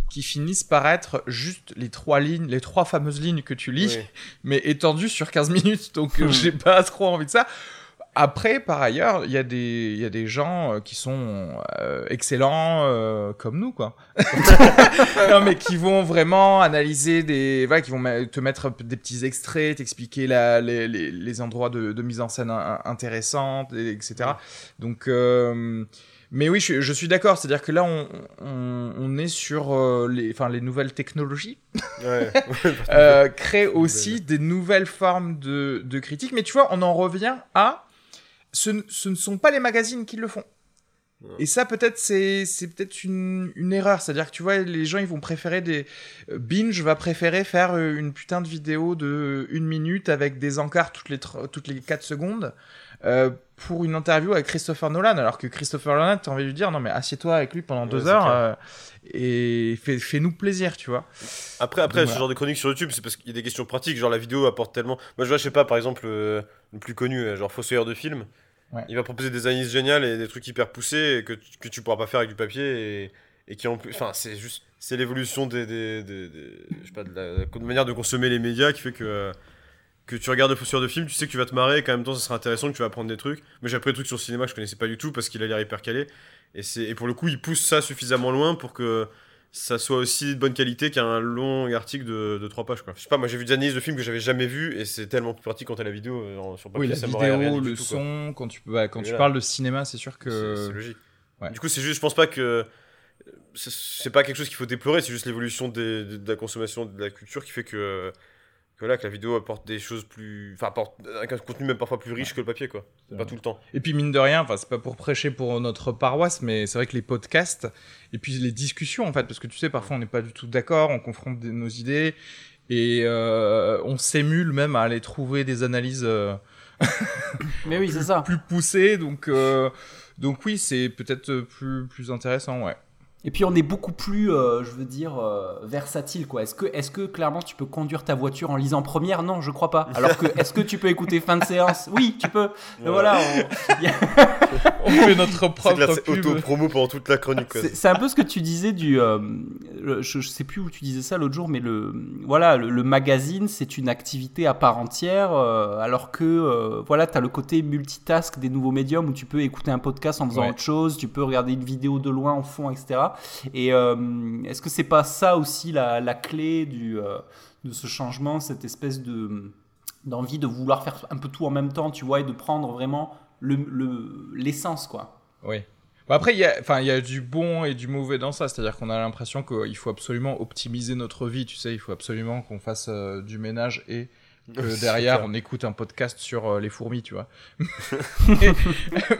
qui finissent par être juste les trois lignes, les trois fameuses lignes que tu lis, mais étendues sur 15 minutes. Donc, hmm. j'ai pas trop envie de ça. Après, par ailleurs, il y, a des, y a des gens euh, qui sont euh, excellents euh, comme nous, quoi. non, mais qui vont vraiment analyser des. Voilà, qui vont te mettre des petits extraits, t'expliquer les, les, les, endroits de, de, mise en scène intéressantes, etc. Donc. Mais oui, je, je suis d'accord. C'est-à-dire que là, on, on, on est sur les, enfin, les nouvelles technologies. Ouais. euh, créent aussi des nouvelles formes de, de critiques. Mais tu vois, on en revient à ce, ne sont pas les magazines qui le font. Et ça, peut-être, c'est, peut-être une, une erreur. C'est-à-dire que tu vois, les gens, ils vont préférer des. Euh, Binge va préférer faire euh, une putain de vidéo de une minute avec des encarts toutes les, toutes les 4 secondes euh, pour une interview avec Christopher Nolan. Alors que Christopher Nolan, t'as envie de lui dire, non, mais assieds-toi avec lui pendant deux heures et fais, fais-nous plaisir, tu vois. Après, après ce genre de chronique sur YouTube, c'est parce qu'il y a des questions pratiques. Genre, la vidéo apporte tellement. Moi, je vois, je sais pas, par exemple, le plus connu, genre Fossoyeur de film il va proposer des analyses géniales et des trucs hyper poussés que, que tu pourras pas faire avec du papier et, et qui en plus. Enfin, c'est juste. C'est l'évolution des, des, des, je sais pas, de la, manière de consommer les médias qui fait que. Que tu regardes le fausseur de film, tu sais que tu vas te marrer et qu'en même temps ça sera intéressant, que tu vas apprendre des trucs. Mais j'ai appris des trucs sur le cinéma que je connaissais pas du tout parce qu'il a l'air hyper calé. Et, et pour le coup, il pousse ça suffisamment loin pour que ça soit aussi de bonne qualité qu'un long article de, de 3 pages. Quoi. Je sais pas, moi j'ai vu des analyses de films que j'avais jamais vu et c'est tellement plus pratique quand t'as la vidéo euh, sur papier. Oui, la ça vidéo, le son, quand tu, bah, quand tu parles de cinéma, c'est sûr que. C'est logique. Du coup, c'est juste, je pense pas que. C'est pas quelque chose qu'il faut déplorer, c'est juste l'évolution de la consommation de la culture qui fait que voilà, que la vidéo apporte des choses plus. Enfin, apporte un contenu même parfois plus riche que le papier, quoi. Pas tout le temps. Et puis, mine de rien, enfin, c'est pas pour prêcher pour notre paroisse, mais c'est vrai que les podcasts, et puis les discussions, en fait, parce que tu sais, parfois on n'est pas du tout d'accord, on confronte nos idées, et euh, on s'émule même à aller trouver des analyses. Euh, mais oui, c'est ça. Plus poussées, donc, euh, donc oui, c'est peut-être plus, plus intéressant, ouais. Et puis on est beaucoup plus, euh, je veux dire, euh, versatile quoi. Est-ce que, est que clairement tu peux conduire ta voiture en lisant première? Non, je crois pas. Alors que, est-ce que tu peux écouter fin de séance? Oui, tu peux. voilà, on... fait notre propre auto-promo pendant toute la chronique. C'est un peu ce que tu disais du, euh, je, sais plus où tu disais ça l'autre jour, mais le, voilà, le, magazine c'est une activité à part entière, alors que voilà, tu as le côté multitask des nouveaux médiums où tu peux écouter un podcast en faisant autre chose, tu peux regarder une vidéo de loin en fond, etc. Et euh, est-ce que c'est pas ça aussi la, clé du, euh, de ce changement, cette espèce de d'envie de vouloir faire un peu tout en même temps, tu vois, et de prendre vraiment l'essence, le, quoi? Oui. Bon, après, il y, a, enfin, il y a du bon et du mauvais dans ça. C'est-à-dire qu'on a l'impression qu'il faut absolument optimiser notre vie, tu sais. Il faut absolument qu'on fasse euh, du ménage et que derrière, on écoute un podcast sur euh, les fourmis, tu vois. mais,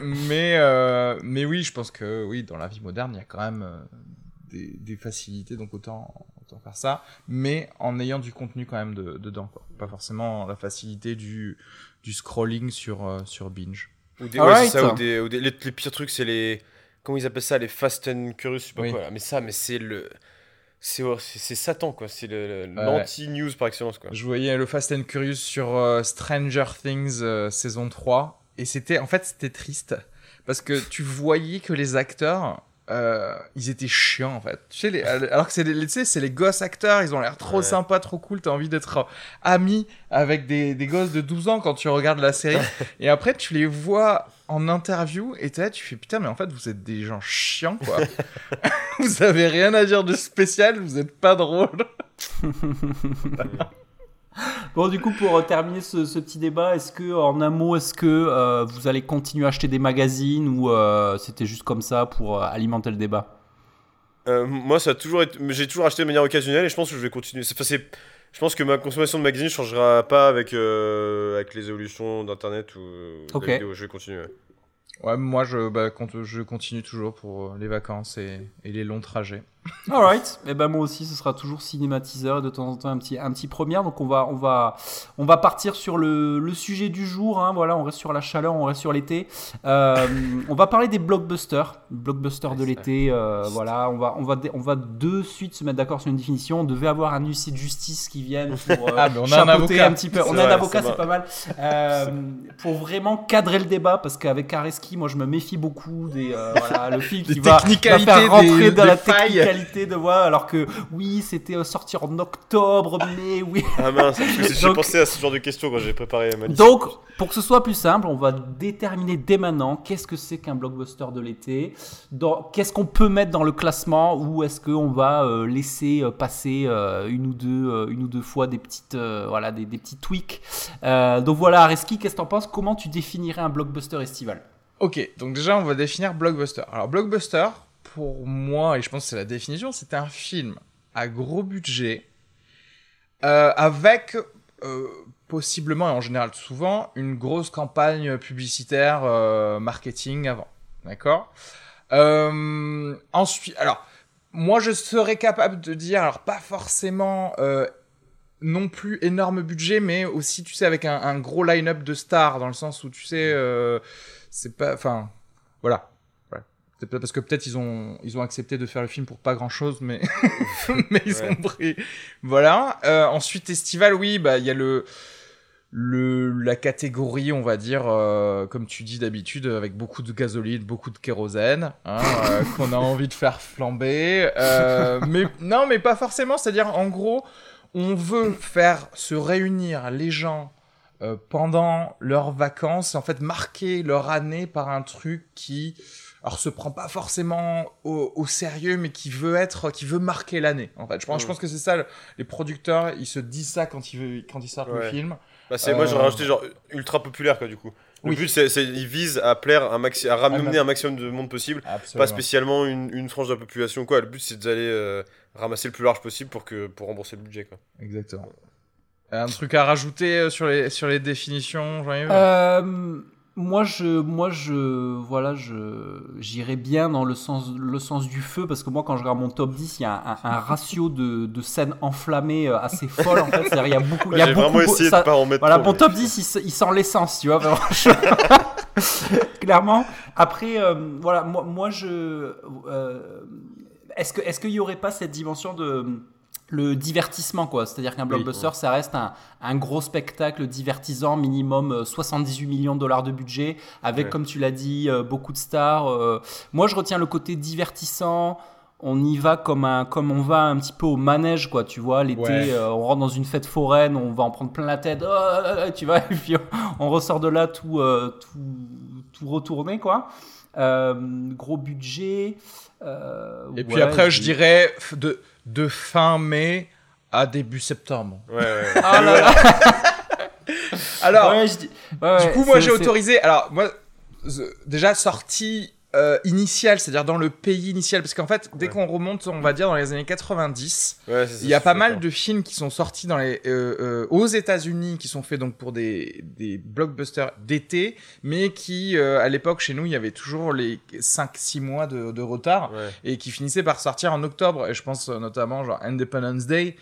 mais, euh, mais, oui, je pense que oui, dans la vie moderne, il y a quand même des, des, facilités, donc autant, autant faire ça, mais en ayant du contenu quand même de, dedans, quoi. Pas forcément la facilité du, du scrolling sur, sur Binge. Ou des, ouais, ça, ou des, ou des les, les, pires trucs, c'est les. Comment ils appellent ça Les Fast and Curious, je sais pas quoi. Mais ça, mais c'est le. C'est Satan, quoi. C'est l'anti-news par excellence, quoi. Je voyais le Fast and Curious sur euh, Stranger Things euh, saison 3. Et c'était. En fait, c'était triste. Parce que tu voyais que les acteurs euh, ils étaient chiants en fait. Tu sais, les, alors que c'est les, c'est les gosses acteurs, ils ont l'air trop sympas, trop cool, t'as envie d'être euh, ami avec des, des, gosses de 12 ans quand tu regardes la série. et après, tu les vois en interview et là, tu fais putain, mais en fait, vous êtes des gens chiants quoi. vous avez rien à dire de spécial, vous êtes pas drôle. Bon, du coup, pour terminer ce, petit débat, est-ce que, en un mot, est-ce que euh, vous allez continuer à acheter des magazines ou euh, c'était juste comme ça pour euh, alimenter le débat? Moi, ça a toujours été... j'ai toujours acheté de manière occasionnelle et je pense que je vais continuer. C'est, je pense que ma consommation de magazines ne changera pas avec, avec les évolutions d'Internet ou de la vidéo. Je vais continuer. Ouais, moi je, bah, je continue toujours pour les vacances et, et les longs trajets. Alright, et eh ben moi aussi ce sera toujours cinématiseur et de temps en temps un petit un petit première. Donc on va on va on va partir sur le, le sujet du jour hein, voilà on reste sur la chaleur on reste sur l'été. Euh, on va parler des blockbusters. Blockbusters de l'été euh, voilà. On va on va on va de suite se mettre d'accord sur une définition. On devait avoir un huissier de justice qui vienne pour euh, ah, on a un avocat. un petit peu. On a un avocat c'est pas mal. Pour vraiment cadrer le débat parce qu'avec Areski moi je me méfie beaucoup des voilà le film qui va, va, faire rentrer dans la de voix, alors que oui, c'était euh, sorti en octobre, mais oui. Ah mince, j'ai pensé à ce genre de questions quand j'ai préparé ma liste. Donc, pour que ce soit plus simple, on va déterminer dès maintenant qu'est-ce que c'est qu'un blockbuster de l'été, qu'est-ce qu'on peut mettre dans le classement, ou est-ce qu'on va euh, laisser euh, passer une, ou deux, une ou deux fois des petites, voilà, des, des, petits tweaks. donc voilà, Areski, qu'est-ce que t'en penses? Comment tu définirais un blockbuster estival? Ok, donc déjà on va définir blockbuster. Alors blockbuster, pour moi, et je pense que c'est la définition, c'est un film à gros budget, euh, avec euh, possiblement, et en général souvent, une grosse campagne publicitaire euh, marketing avant. D'accord? Ensuite, alors, moi je serais capable de dire, alors pas forcément non plus énorme budget, mais aussi, tu sais, avec un gros line-up de stars, dans le sens où, tu sais, c'est pas... Enfin, voilà parce que peut-être ils ont ils ont accepté de faire le film pour pas grand chose, mais mais ils ont pris. Voilà. Euh, ensuite estival, oui, bah il y a le le la catégorie, on va dire, euh, comme tu dis d'habitude, avec beaucoup de gasoline, beaucoup de kérosène, hein, euh, qu'on a envie de faire flamber. Mais non, mais pas forcément. C'est-à-dire, en gros, on veut faire se réunir les gens. Pendant leurs vacances, en fait marquer leur année par un truc qui alors se prend pas forcément au, sérieux, mais qui veut être, qui veut marquer l'année. En fait, je pense, je pense que c'est ça. Les producteurs, ils se disent ça quand ils quand ils sortent le film. Bah c'est, moi j'aurais euh, rajouté genre ultra populaire quoi du coup. Le but c'est, ils visent à plaire un maxi, à ramener un maximum de monde possible, pas spécialement une, une, frange de la population quoi. Le but c'est d'aller euh, ramasser le plus large possible pour que pour rembourser le budget quoi. Exactement. Un truc à rajouter euh, sur les sur les définitions, Jean-Yves? Moi, je, moi, je, voilà, je, j'irais bien dans le sens, le sens du feu parce que moi, quand je regarde mon top 10, il y a un, ratio de, de, scènes enflammées euh, assez folle en fait. il y a beaucoup, il y a beaucoup, vraiment essayé de pas en mettre Voilà, mon top 10, il, sent l'essence, tu vois. Clairement. Après, euh, voilà, moi, moi je, euh, est-ce que, est-ce qu'il y aurait pas cette dimension de le divertissement quoi. C'est à dire qu'un blockbuster ça reste un, gros spectacle divertissant minimum 78 euh, millions de dollars de budget avec comme tu l'as dit euh, beaucoup de stars euh. moi je retiens le côté divertissant. On y va comme un comme on va un petit peu au manège quoi tu vois. L'été on rentre dans une fête foraine on va en prendre plein la tête oh, tu vois. Et puis on, ressort de là tout tout, tout retourné quoi. Gros budget et puis après je dirais de de fin mai à début septembre. Ouais, ouais. Ah Alors, Ouais, je dis- ouais, du coup, moi, j'ai autorisé. Alors, moi, déjà sortie euh, initiale, c'est-à-dire dans le pays initial, parce qu'en fait, dès Ouais. qu'on remonte, on va dire dans les années 90, Ouais, c'est ça, il y a pas mal de films qui sont sortis dans les, euh, euh, aux États-Unis, qui sont faits donc pour des, des blockbusters d'été, mais qui, euh, à l'époque, chez nous, il y avait toujours les 5-6 mois de, de retard Ouais. et qui finissaient par sortir en octobre. Et je pense euh, notamment genre Independence Day.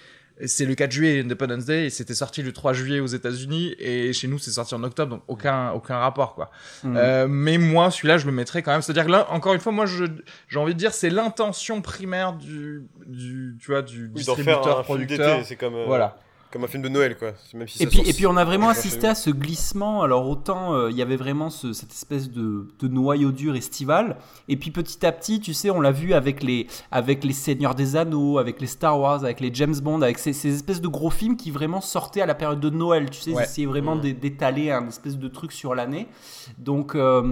C'est le 4 juillet Independence Day et c'était sorti le 3 juillet aux États-Unis et chez nous c'est sorti en octobre donc aucun aucun rapport quoi. Mm. Euh, mais moi celui-là je le mettrais quand même c'est-à-dire que là encore une fois moi je j'ai envie de dire c'est l'intention primaire du du tu vois du Oui, d'en faire distributeur un producteur. d'été, c'est comme, euh, Voilà. Comme un film de Noël, quoi. Même si Et puis, et puis on a vraiment assisté à ce glissement. Alors autant euh, il y avait vraiment ce- cette espèce de, de noyau dur estival, et puis petit à petit, tu sais, on l'a vu avec les avec les Seigneurs des Anneaux, avec les Star Wars, avec les James Bond, avec ces, ces espèces de gros films qui vraiment sortaient à la période de Noël. Tu sais, Ouais. ils essayaient vraiment d'é- d'étaler un espèce de truc sur l'année. Donc euh,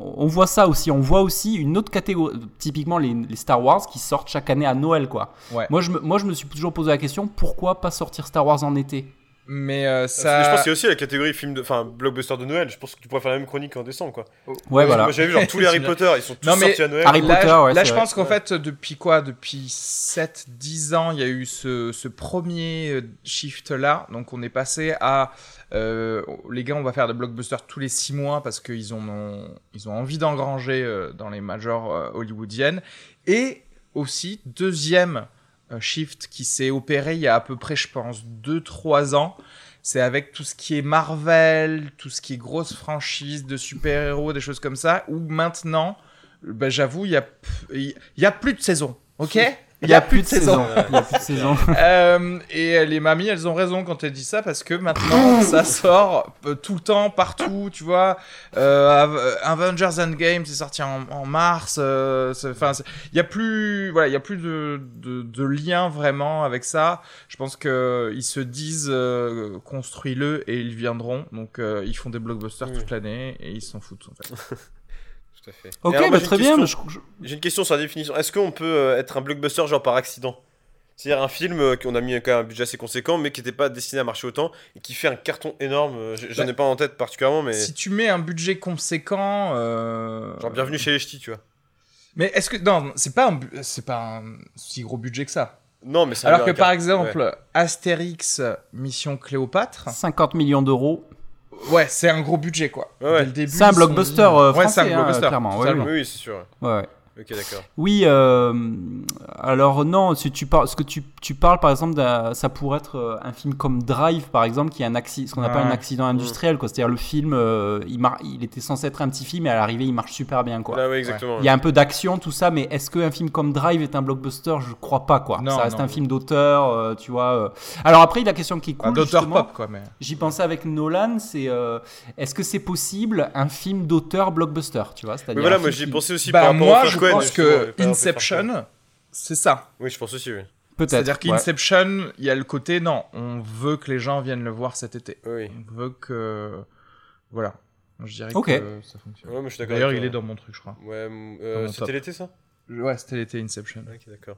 on voit ça aussi. On voit aussi une autre catégorie, typiquement les, les Star Wars qui sortent chaque année à Noël, quoi. Ouais. Moi je me moi je me suis toujours posé la question pourquoi pas sortir Star Wars en été Mais euh, ça Je pense qu'il y a aussi la catégorie film de, enfin blockbuster de Noël. Je pense que tu pourrais faire la même chronique en décembre, quoi. Ouais, Moi, voilà. Moi, j'avais vu genre tous les Harry Potter, ils sont tous Non, mais sortis à Noël. Harry là, Potter, je- ouais, là, je vrai. pense qu'en fait, depuis quoi? Depuis 7-10 ans, il y a eu ce, ce premier euh, shift-là. Donc, on est passé à. euh, les gars, on va faire des blockbusters tous les 6 mois parce qu'ils ont, ils ont envie d'engranger euh, dans les majors euh, hollywoodiennes. Et aussi, deuxième euh, shift qui s'est opéré il y a à peu près, je pense, 2-3 ans. C'est avec tout ce qui est Marvel, tout ce qui est grosse franchise de super-héros, des choses comme ça, où maintenant, ben, j'avoue, il y a, y a plus de saison, ok? Il y a plus de saison. Il y a plus de saison. Euh, et euh, les mamies, elles ont raison quand elles disent ça parce que maintenant, ça sort euh, tout le temps, partout, tu vois. Euh, Av- Avengers Endgame, c'est sorti en, en mars. euh, c'est- Enfin, il y a plus, voilà, il y a plus de, de, de lien vraiment avec ça. Je pense que ils se disent euh, construis-le et ils viendront. Donc, euh, ils font des blockbusters toute l'année et ils s'en foutent en fait. Tout à fait. Ok, Et alors, moi, bah, très bien. question- je- J'ai une question sur la définition. Est-ce qu'on peut euh, être un blockbuster genre par accident? C'est-à-dire un film euh, qu'on a mis quand même un budget assez conséquent, mais qui n'était pas destiné à marcher autant et qui fait un carton énorme. euh, J'en Bah, ai pas en tête particulièrement, mais Si tu mets un budget conséquent, euh, genre bienvenue chez les ch'tis, tu vois. Mais est-ce que non, c'est pas un bu- c'est pas un si gros budget que ça. Non, mais ça Alors que un par exemple Astérix Mission Cléopâtre, 50 millions d'euros. Ouais, c'est un gros budget quoi. Ouais, ouais. Dès le début, C'est un sont blockbuster euh, ouais, c'est français, un hein, blockbuster, clairement. ouais, totalement. Oui, oui, c'est sûr. ouais, ouais. Ok, d'accord. Oui, euh, alors non, si tu parles, ce que tu, tu parles par exemple, ça pourrait être euh, un film comme Drive par exemple, qui est un accident, ce qu'on appelle Ouais. un accident industriel, quoi. C'est-à-dire le film, euh, il, mar- il était censé être un petit film et à l'arrivée il marche super bien, quoi. Là, oui, exactement. Il y a un peu d'action, tout ça, mais est-ce qu'un film comme Drive est un blockbuster? Je crois pas, quoi. Non, ça reste non. un film d'auteur, euh, tu vois. euh. Alors après, la question qui est Un cool, d'auteur pop quoi, mais. j'y pensais avec Nolan, c'est euh, est-ce que c'est possible un film d'auteur blockbuster, tu vois? C'est-à-dire Mais voilà, moi j'y pensé aussi par Bah rapport moi je Coen, pense que. Inception, c'est ça. Oui, je pense aussi, oui. Peut-être. C'est-à-dire ouais. qu'Inception, il y a le côté non, on veut que les gens viennent le voir cet été. Oui, On veut que voilà. Je dirais que ça fonctionne. Ouais. D'ailleurs, il est dans mon truc, je crois. Ouais, euh, c'était l'été ça? Ouais, c'était l'été Inception. Ok, d'accord.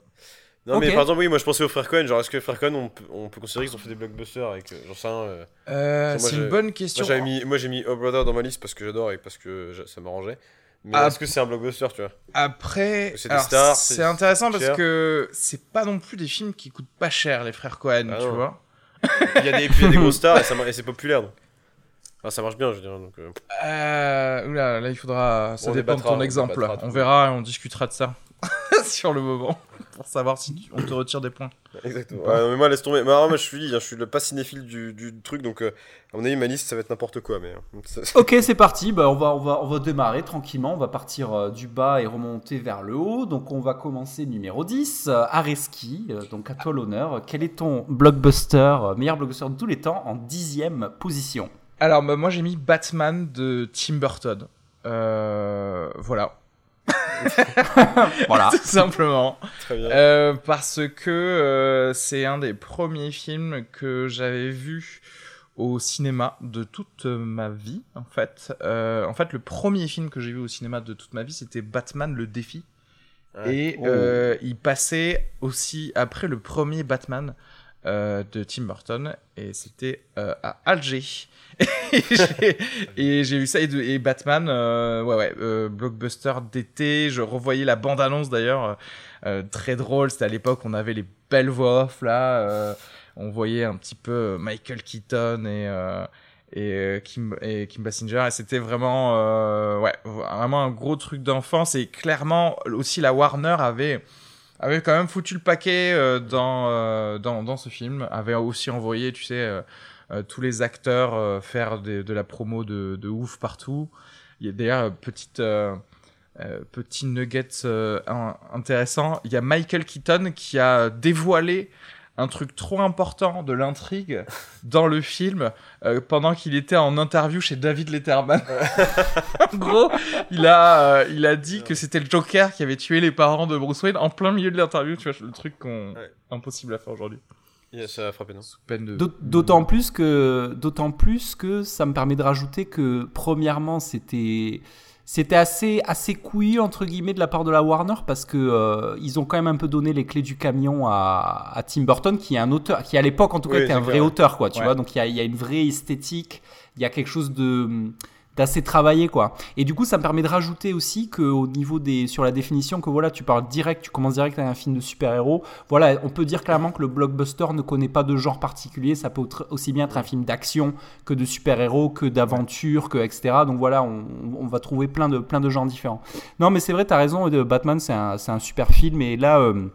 Non, mais par exemple, oui, moi je pensais aux frères Cohen. Genre, est-ce que les frères Cohen, on peut, on peut considérer qu'ils ont fait des blockbusters avec. euh, J'en sais rien. euh, c'est une bonne Moi, question. mis, moi j'ai mis Oh Brother dans ma liste parce que j'adore et parce que ça m'arrangeait. Mais Ah. est-ce que c'est un blockbuster, tu vois Après, C'est intéressant parce cher. que c'est pas non plus des films qui coûtent pas cher, les frères Cohen, Ah tu non. vois. Il y a des, puis y a des grosses stars et, c'est populaire. Donc. Enfin, ça marche bien, je veux dire. Donc, euh, Euh, oula, là, il faudra. Ça On dépend de ton on exemple. On tout. verra et on discutera de ça sur le moment pour savoir si tu- on te retire des points. Exactement. Ouais, non, mais moi, laisse tomber. Mais alors, moi, je suis, je suis le pas cinéphile du, du truc, donc euh, à mon avis, ma liste, ça va être n'importe quoi. Mais euh, ça- Ok, c'est parti. Bah, on, va, on, va, on va démarrer tranquillement. On va partir euh, du bas et remonter vers le haut. Donc, on va commencer numéro 10. Euh, Areski, euh, donc à toi l'honneur. Quel est ton blockbuster, euh, meilleur blockbuster de tous les temps, en dixième position? Alors, bah, moi, j'ai mis Batman de Tim Burton. Euh, voilà, Voilà. tout simplement. très bien. Euh, parce que euh, c'est un des premiers films que j'avais vu au cinéma de toute ma vie, en fait. Euh, en fait, le premier film que j'ai vu au cinéma de toute ma vie, c'était Batman le défi. Ouais. Et Oh. euh, il passait aussi après le premier Batman euh, de Tim Burton, et c'était euh, à Alger. et j'ai vu ça et, Batman, euh, ouais ouais, euh, blockbuster d'été. Je revoyais la bande annonce d'ailleurs, euh, très drôle. C'était à l'époque on avait les belles voix off là. on voyait un petit peu Michael Keaton et et Kim et Kim Basinger et c'était vraiment ouais vraiment un gros truc d'enfance et clairement aussi la Warner avait avait quand même foutu le paquet dans, dans, dans ce film avait aussi envoyé tu sais euh, tous les acteurs euh, faire de, la promo de, ouf partout. Il y a d'ailleurs petite euh, petit nugget intéressant. Il y a Michael Keaton qui a dévoilé un truc trop important de l'intrigue dans le film pendant qu'il était en interview chez David Letterman. en gros, il a, il a dit que c'était le Joker qui avait tué les parents de Bruce Wayne en plein milieu de l'interview. Tu vois, le truc qu'on impossible à faire aujourd'hui. Ça a frappé, non D'autant plus que, d'autant plus que ça me permet de rajouter que premièrement, c'était c'était assez assez couillu entre guillemets de la part de la Warner parce que euh, ils ont quand même un peu donné les clés du camion à, à Tim Burton qui est un auteur qui à l'époque en tout cas était un vrai auteur quoi tu vois. Donc il y a, y a, une vraie esthétique il y a quelque chose de d'assez travaillé quoi. Et du coup, ça me permet de rajouter aussi que au niveau des sur la définition que voilà, tu parles direct, tu commences direct avec un film de super-héros. Voilà, on peut dire clairement que le blockbuster ne connaît pas de genre particulier, ça peut aussi bien être un film d'action que de super-héros, que d'aventure, que etc. Donc voilà, on, va trouver plein de genres différents. Non, mais c'est vrai, tu as raison, Batman c'est un, un super film et là euh,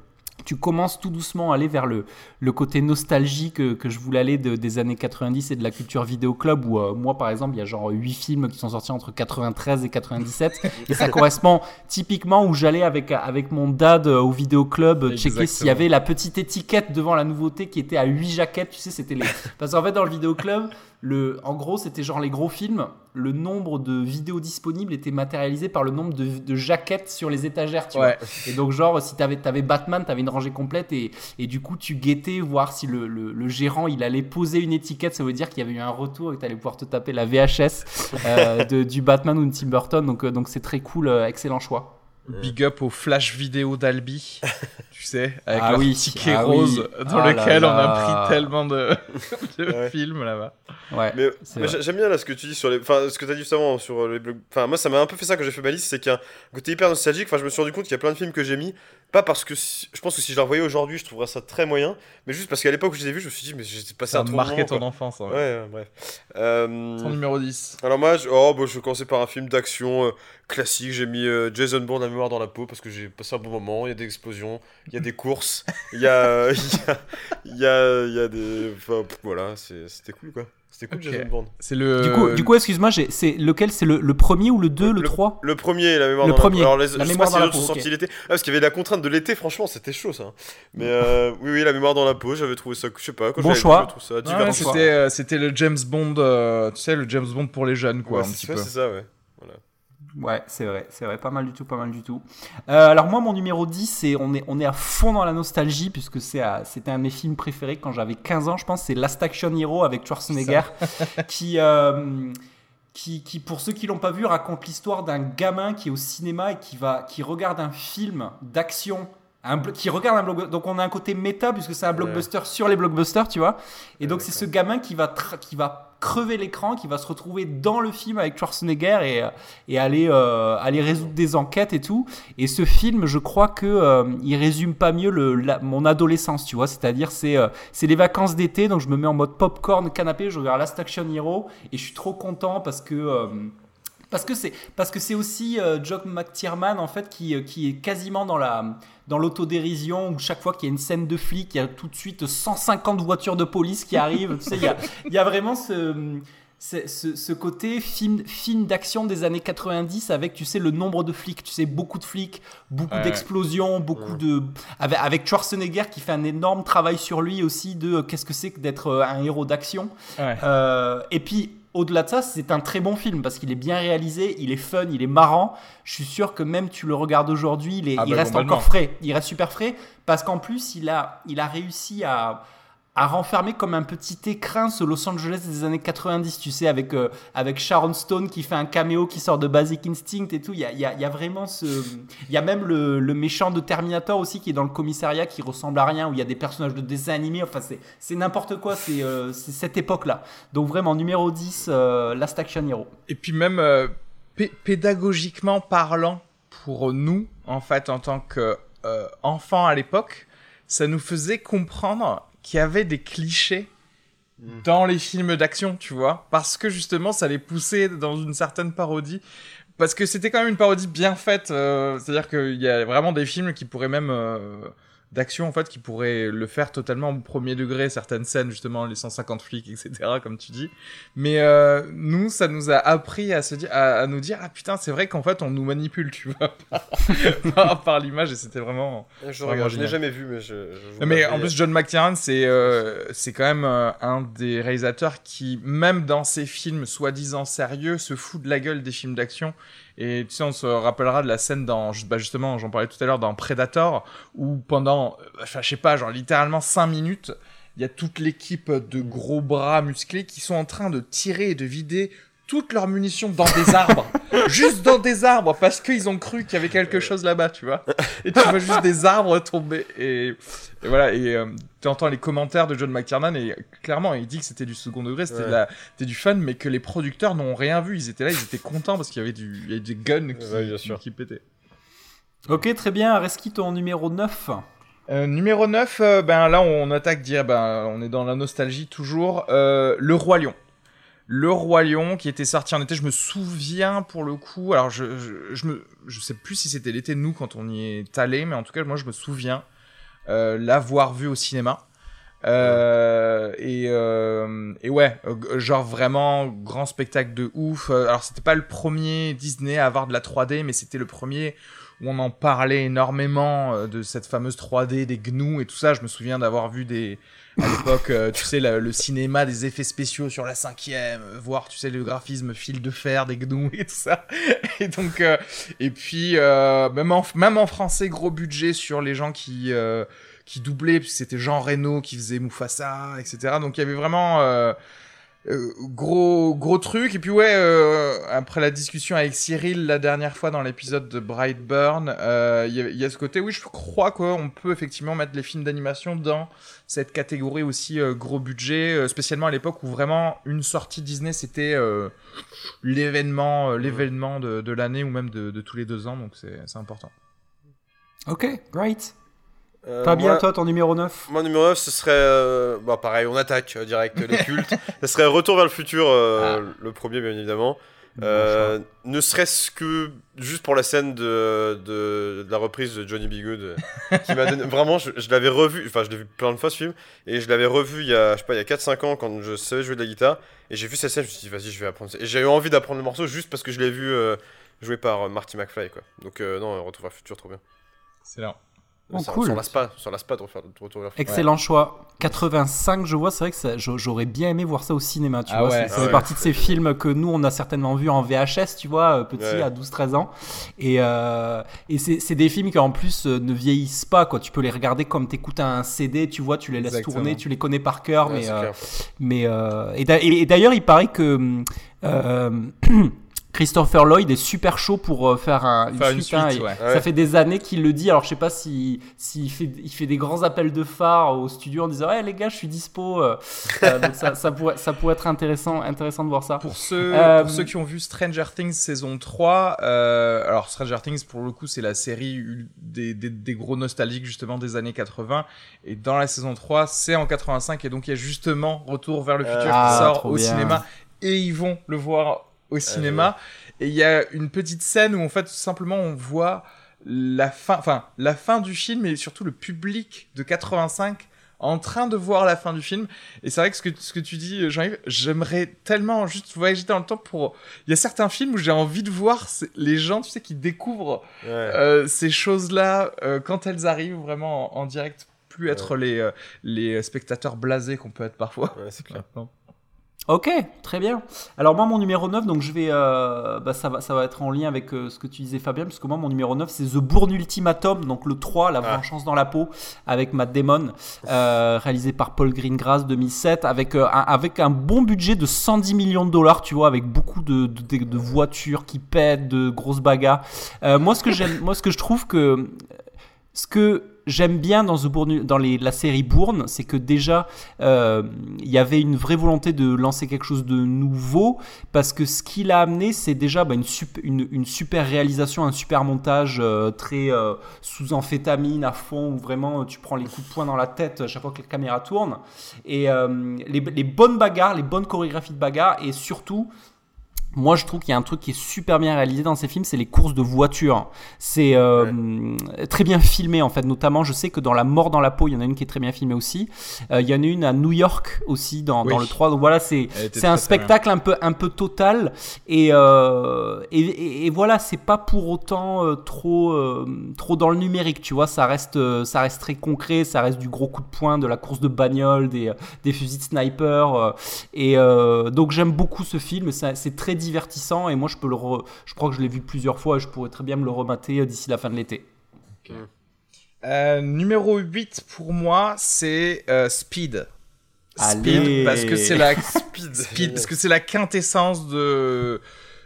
tu commences tout doucement à aller vers le, le côté nostalgique que, que, je voulais aller des années 90 et de la culture vidéo club où euh, moi par exemple il y a genre 8 films qui sont sortis entre 93 et 97 et ça correspond typiquement où j'allais avec, avec mon dad euh, au vidéo club checker s'il y avait la petite étiquette devant la nouveauté qui était à 8 jaquettes. Tu sais c'était les parce qu'en fait dans le vidéo club le, en gros, c'était genre les gros films. Le nombre de vidéos disponibles était matérialisé par le nombre de, jaquettes sur les étagères, tu vois. Et donc, genre, si t'avais avais Batman, t'avais une rangée complète et, et, du coup, tu guettais voir si le, le, gérant il allait poser une étiquette. Ça veut dire qu'il y avait eu un retour et que t'allais pouvoir te taper la VHS euh, de, du Batman ou de Tim Burton. Donc, euh, donc c'est très cool, euh, excellent choix. Big up au flash vidéo d'Albi, tu sais, avec ah oui, ticket ah rose dans ah lequel on a pris tellement de, films là-bas. Ouais. Mais, j'aime bien là ce que tu dis sur les, enfin ce que tu as dit juste avant sur les blogs. Enfin moi ça m'a un peu fait ça quand j'ai fait ma liste, c'est qu'un côté hyper nostalgique. Enfin je me suis rendu compte qu'il y a plein de films que j'ai mis, pas parce que je pense que si je les revoyais aujourd'hui, je trouverais ça très moyen, mais juste parce qu'à l'époque où je les ai vus, je me suis dit mais j'ai passé un trop marqué ton enfance. Ouais, ouais bref. Euh... Ton numéro 10. Alors moi, je... oh bah, je vais commencer par un film d'action euh, classique. J'ai mis euh, Jason Bourne à mémoire dans la peau parce que j'ai passé un bon moment. Il y a des explosions, il y a des courses, il y a, il y a, il y a, des, enfin, voilà, c'était cool quoi. C'était cool Jason Bourne. C'est le. Du coup, du coup excuse-moi, c'est lequel? C'est le, le, premier ou le 2, le, 3 Le premier, la mémoire le dans premier. la... Alors, les, la mémoire dans la peau. Okay. l'été. Ah, parce qu'il y avait la contrainte de l'été, franchement, c'était chaud ça. Mais euh, oui, oui, la mémoire dans la peau, j'avais trouvé ça, je sais pas. Quand bon choix. C'était c'était le James Bond, euh, tu sais, le James Bond pour les jeunes, quoi, ouais, un petit peu. C'est ça, ouais. Ouais, c'est vrai, c'est vrai, pas mal du tout, pas mal du tout. Euh, alors moi, mon numéro 10, c'est, on, est, on est à fond dans la nostalgie, puisque c'est c'était un de mes films préférés quand j'avais 15 ans, je pense, c'est Last Action Hero avec Schwarzenegger, qui, euh, qui, qui, pour ceux qui l'ont pas vu, raconte l'histoire d'un gamin qui est au cinéma et qui, va, qui regarde un film d'action un qui regarde un blockbuster. Donc on a un côté méta puisque c'est un blockbuster sur les blockbusters, tu vois. Et donc c'est ce gamin qui va qui va crever l'écran, qui va se retrouver dans le film avec Schwarzenegger et, aller euh, aller résoudre des enquêtes et tout. Et ce film, je crois que euh, il résume pas mieux mon adolescence, tu vois. C'est-à-dire c'est euh, c'est les vacances d'été, donc je me mets en mode popcorn canapé, je regarde Last Action Hero et je suis trop content parce que c'est aussi euh, Jock McTierman en fait euh, qui est quasiment dans la dans l'autodérision où chaque fois qu'il y a une scène de flic, il y a tout de suite 150 voitures de police qui arrivent. tu sais, il y a, il y a vraiment ce, ce, ce, côté film, film d'action des années 90 avec, tu sais, le nombre de flics. Tu sais, beaucoup de flics, beaucoup d'explosions, beaucoup de. Avec, avec, Schwarzenegger qui fait un énorme travail sur lui aussi de euh, qu'est-ce que c'est que d'être un héros d'action. et puis au-delà de ça, c'est un très bon film parce qu'il est bien réalisé, il est fun, il est marrant. Je suis sûr que même tu le regardes aujourd'hui, il, ah il bah, reste encore frais. Il reste super frais parce qu'en plus, il a, il a réussi à, à renfermer comme un petit écrin ce Los Angeles des années 90, tu sais, avec, euh, avec Sharon Stone qui fait un caméo qui sort de Basic Instinct et tout. Il y a, y y a vraiment ce. Il y a même le, méchant de Terminator aussi qui est dans le commissariat qui ressemble à rien, où il y a des personnages de dessin animé. Enfin, c'est n'importe quoi, c'est euh, cette époque-là. Donc, vraiment, numéro 10, euh, Last Action Hero. Et puis, même pédagogiquement parlant, pour nous, en fait, en tant qu'enfants à l'époque, ça nous faisait comprendre qu'il y avait des clichés dans les films d'action, tu vois, parce que justement ça les poussait dans une certaine parodie. Parce que c'était quand même une parodie bien faite, euh, c'est-à-dire qu'il y a vraiment des films qui pourraient même euh, d'action en fait qui pourrait le faire totalement au premier degré certaines scènes justement les 150 flics etc comme tu dis. Mais euh, nous ça nous a appris à se dire à, nous dire ah putain c'est vrai qu'en fait on nous manipule tu vois par, par, l'image et c'était vraiment je regarde je n'ai jamais vu mais je, mais en plus John McTiernan c'est euh, c'est quand même euh, un des réalisateurs qui même dans ses films soi-disant sérieux se fout de la gueule des films d'action et tu sais, on se rappellera de la scène dans, bah justement, j'en parlais tout à l'heure, dans Predator, où pendant, enfin, je sais pas, genre littéralement 5 minutes, il y a toute l'équipe de gros bras musclés qui sont en train de tirer et de vider toutes leurs munitions dans des arbres. juste dans des arbres, parce qu'ils ont cru qu'il y avait quelque chose là-bas, tu vois. Et tu vois juste des arbres tomber. Et, voilà, et euh, tu entends les commentaires de John McTiernan, et clairement, il dit que c'était du second degré, c'était du fun, mais que les producteurs n'ont rien vu. Ils étaient là, ils étaient contents parce qu'il y avait, du, il y avait des guns qui, qui, pétaient. Ok, très bien. Reski, ton numéro 9 euh, numéro 9, euh, ben là on attaque dire ben on est dans la nostalgie toujours le roi lion. Le Roi Lion qui était sorti en été, je me souviens pour le coup, alors je, je, sais plus si c'était l'été nous quand on y est allé, mais en tout cas moi je me souviens euh, l'avoir vu au cinéma. Euh, et, euh, et ouais, genre vraiment grand spectacle de ouf. Alors c'était pas le premier Disney à avoir de la 3D, mais c'était le premier où on en parlait énormément de cette fameuse 3D, des gnous et tout ça. Je me souviens d'avoir vu des, à l'époque, euh, tu sais, le, cinéma, des effets spéciaux sur la cinquième, euh, voir, tu sais, le graphisme fil de fer, des gnous et tout ça. Et donc, euh, et puis, même, en, même en français, gros budget sur les gens qui, qui doublaient, puis c'était Jean Reno qui faisait Mufasa, etc. Donc, il y avait vraiment euh, gros gros truc. Et puis ouais euh, après la discussion avec Cyril la dernière fois dans l'épisode de Brightburn euh, il y, a ce côté oui je crois qu'on peut effectivement mettre les films d'animation dans cette catégorie aussi gros budget spécialement à l'époque où vraiment une sortie Disney c'était l'événement l'événement de, de l'année ou même de, de tous les deux ans. Donc c'est important. Ok great euh, Fabien, toi, ton numéro 9 Mon numéro 9, ce serait. Euh, bah, pareil, on attaque euh, direct les cultes. ce serait Retour vers le futur, ah. le premier, bien évidemment. ne serait-ce que juste pour la scène de, de, la reprise de Johnny B. Good, qui m'a vraiment, je, l'avais revu, enfin, je l'ai vu plein de fois ce film, et je l'avais revu il y a, je sais pas, il y a 4-5 ans quand je savais jouer de la guitare, et j'ai vu cette scène, je me suis dit, vas-y, je vais apprendre. Et j'ai eu envie d'apprendre le morceau juste parce que je l'ai vu joué par Marty McFly, quoi. Donc, non, Retour vers le futur, trop bien. C'est là. Oh, cool. Sur la pas, sur la pas de refaire Excellent choix. 85, je vois, c'est vrai que j'aurais bien aimé voir ça au cinéma, tu ah vois. Ouais, ça fait partie de ces films que nous, on a certainement vu en VHS, tu vois, euh, petit, à 12-13 ans. Et, euh, et c'est des films qui, en plus, euh, ne vieillissent pas, quoi. Tu peux les regarder comme t'écoutes un CD, tu vois, tu les laisses tourner, tu les connais par cœur. mais, euh, mais et d'ailleurs, il paraît que. Christopher Lloyd est super chaud pour euh, faire un, une, suite. Hein, ça fait des années qu'il le dit. Alors je sais pas si s'il fait il fait des grands appels de phare au studio en disant hey, les gars je suis dispo. Euh, euh, donc ça, ça, pourrait ça pourrait être intéressant intéressant de voir ça. Pour ceux pour ceux qui ont vu Stranger Things saison 3, alors Stranger Things pour le coup c'est la série des, des, des, gros nostalgiques justement des années 80 et dans la saison 3 c'est en 85 et donc il y a justement Retour vers le futur ah, qui sort au cinéma et ils vont le voir au cinéma. et il y a une petite scène où en fait tout simplement on voit la fin, enfin la fin du film et surtout le public de 85 en train de voir la fin du film. Et c'est vrai que ce que, ce que tu dis, Jean-Yves, j'aimerais tellement juste voyager dans le temps pour... Il y a certains films où j'ai envie de voir les gens, tu sais, qui découvrent euh, ces choses-là euh, quand elles arrivent vraiment en, direct, plus être les, euh, les spectateurs blasés qu'on peut être parfois. Ouais, c'est clair. Ok, très bien. Alors moi mon numéro 9, donc je vais, euh, bah, ça, va, ça va être en lien avec euh, ce que tu disais Fabien, parce que moi mon numéro 9 c'est The Bourne Ultimatum, donc le 3, La vengeance dans la peau, avec Matt Damon, euh, réalisé par Paul Greengrass 2007, avec, un, avec un bon budget de 110 millions de dollars, tu vois, avec beaucoup de, de, de voitures qui pètent, de grosses bagarres. moi ce que j'aime, moi ce que je trouve que... Ce que j'aime bien dans, la série Bourne, c'est que déjà, euh, il y avait une vraie volonté de lancer quelque chose de nouveau, parce que ce qu'il a amené, c'est déjà bah, une, super, réalisation, un super montage euh, très euh, sous amphétamine à fond, où vraiment tu prends les coups de poing dans la tête à chaque fois que la caméra tourne, et les bonnes bagarres, les bonnes chorégraphies de bagarres, et surtout, moi, je trouve qu'il y a un truc qui est super bien réalisé dans ces films, c'est les courses de voitures. C'est euh, très bien filmé en fait. Notamment, je sais que dans La Mort dans la peau, il y en a une qui est très bien filmée aussi. Euh, il y en a une à New York aussi dans, dans le 3. Donc voilà, c'est c'est un spectacle un peu un peu total et euh, et, et, voilà, c'est pas pour autant euh, trop trop dans le numérique. Tu vois, ça reste ça reste très concret, ça reste du gros coup de poing, de la course de bagnole, des des fusils de sniper. et donc j'aime beaucoup ce film. C'est très divertissant et moi je peux le je crois que je l'ai vu plusieurs fois et je pourrais très bien me le remater euh, d'ici la fin de l'été. Euh, numéro 8 pour moi, c'est euh, Speed. Speed parce que c'est la Speed, Speed parce que c'est la quintessence de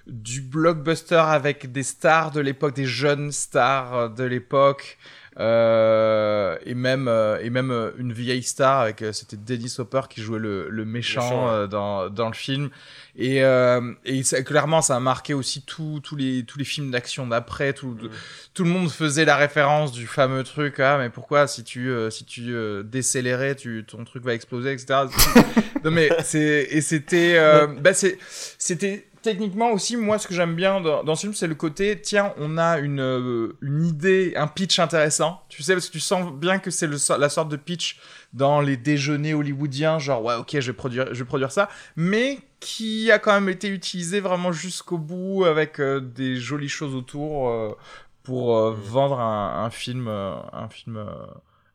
du blockbuster avec des stars de l'époque, des jeunes stars de l'époque. Euh, et même et même une vieille star avec c'était Dennis Hopper qui jouait le, le méchant, dans, dans le film et, euh, et ça, clairement, ça a marqué aussi tous les, tous les films d'action d'après. Tout, mm. tout le monde faisait la référence du fameux truc. Ah, mais pourquoi si tu, euh, si tu euh, décélérais, tu, ton truc va exploser, etc. non, mais c'est, et c'était, euh, bah, c'est, c'était techniquement aussi, moi, ce que j'aime bien dans, dans, ce film, c'est le côté, tiens, on a une, euh, une idée, un pitch intéressant. Tu sais, parce que tu sens bien que c'est la sorte de pitch dans les déjeuners hollywoodiens, genre, ouais, ok, je vais produire, je vais produire ça. Mais qui a quand même été utilisé vraiment jusqu'au bout avec euh, des jolies choses autour euh, pour mmh. vendre un, un film, un film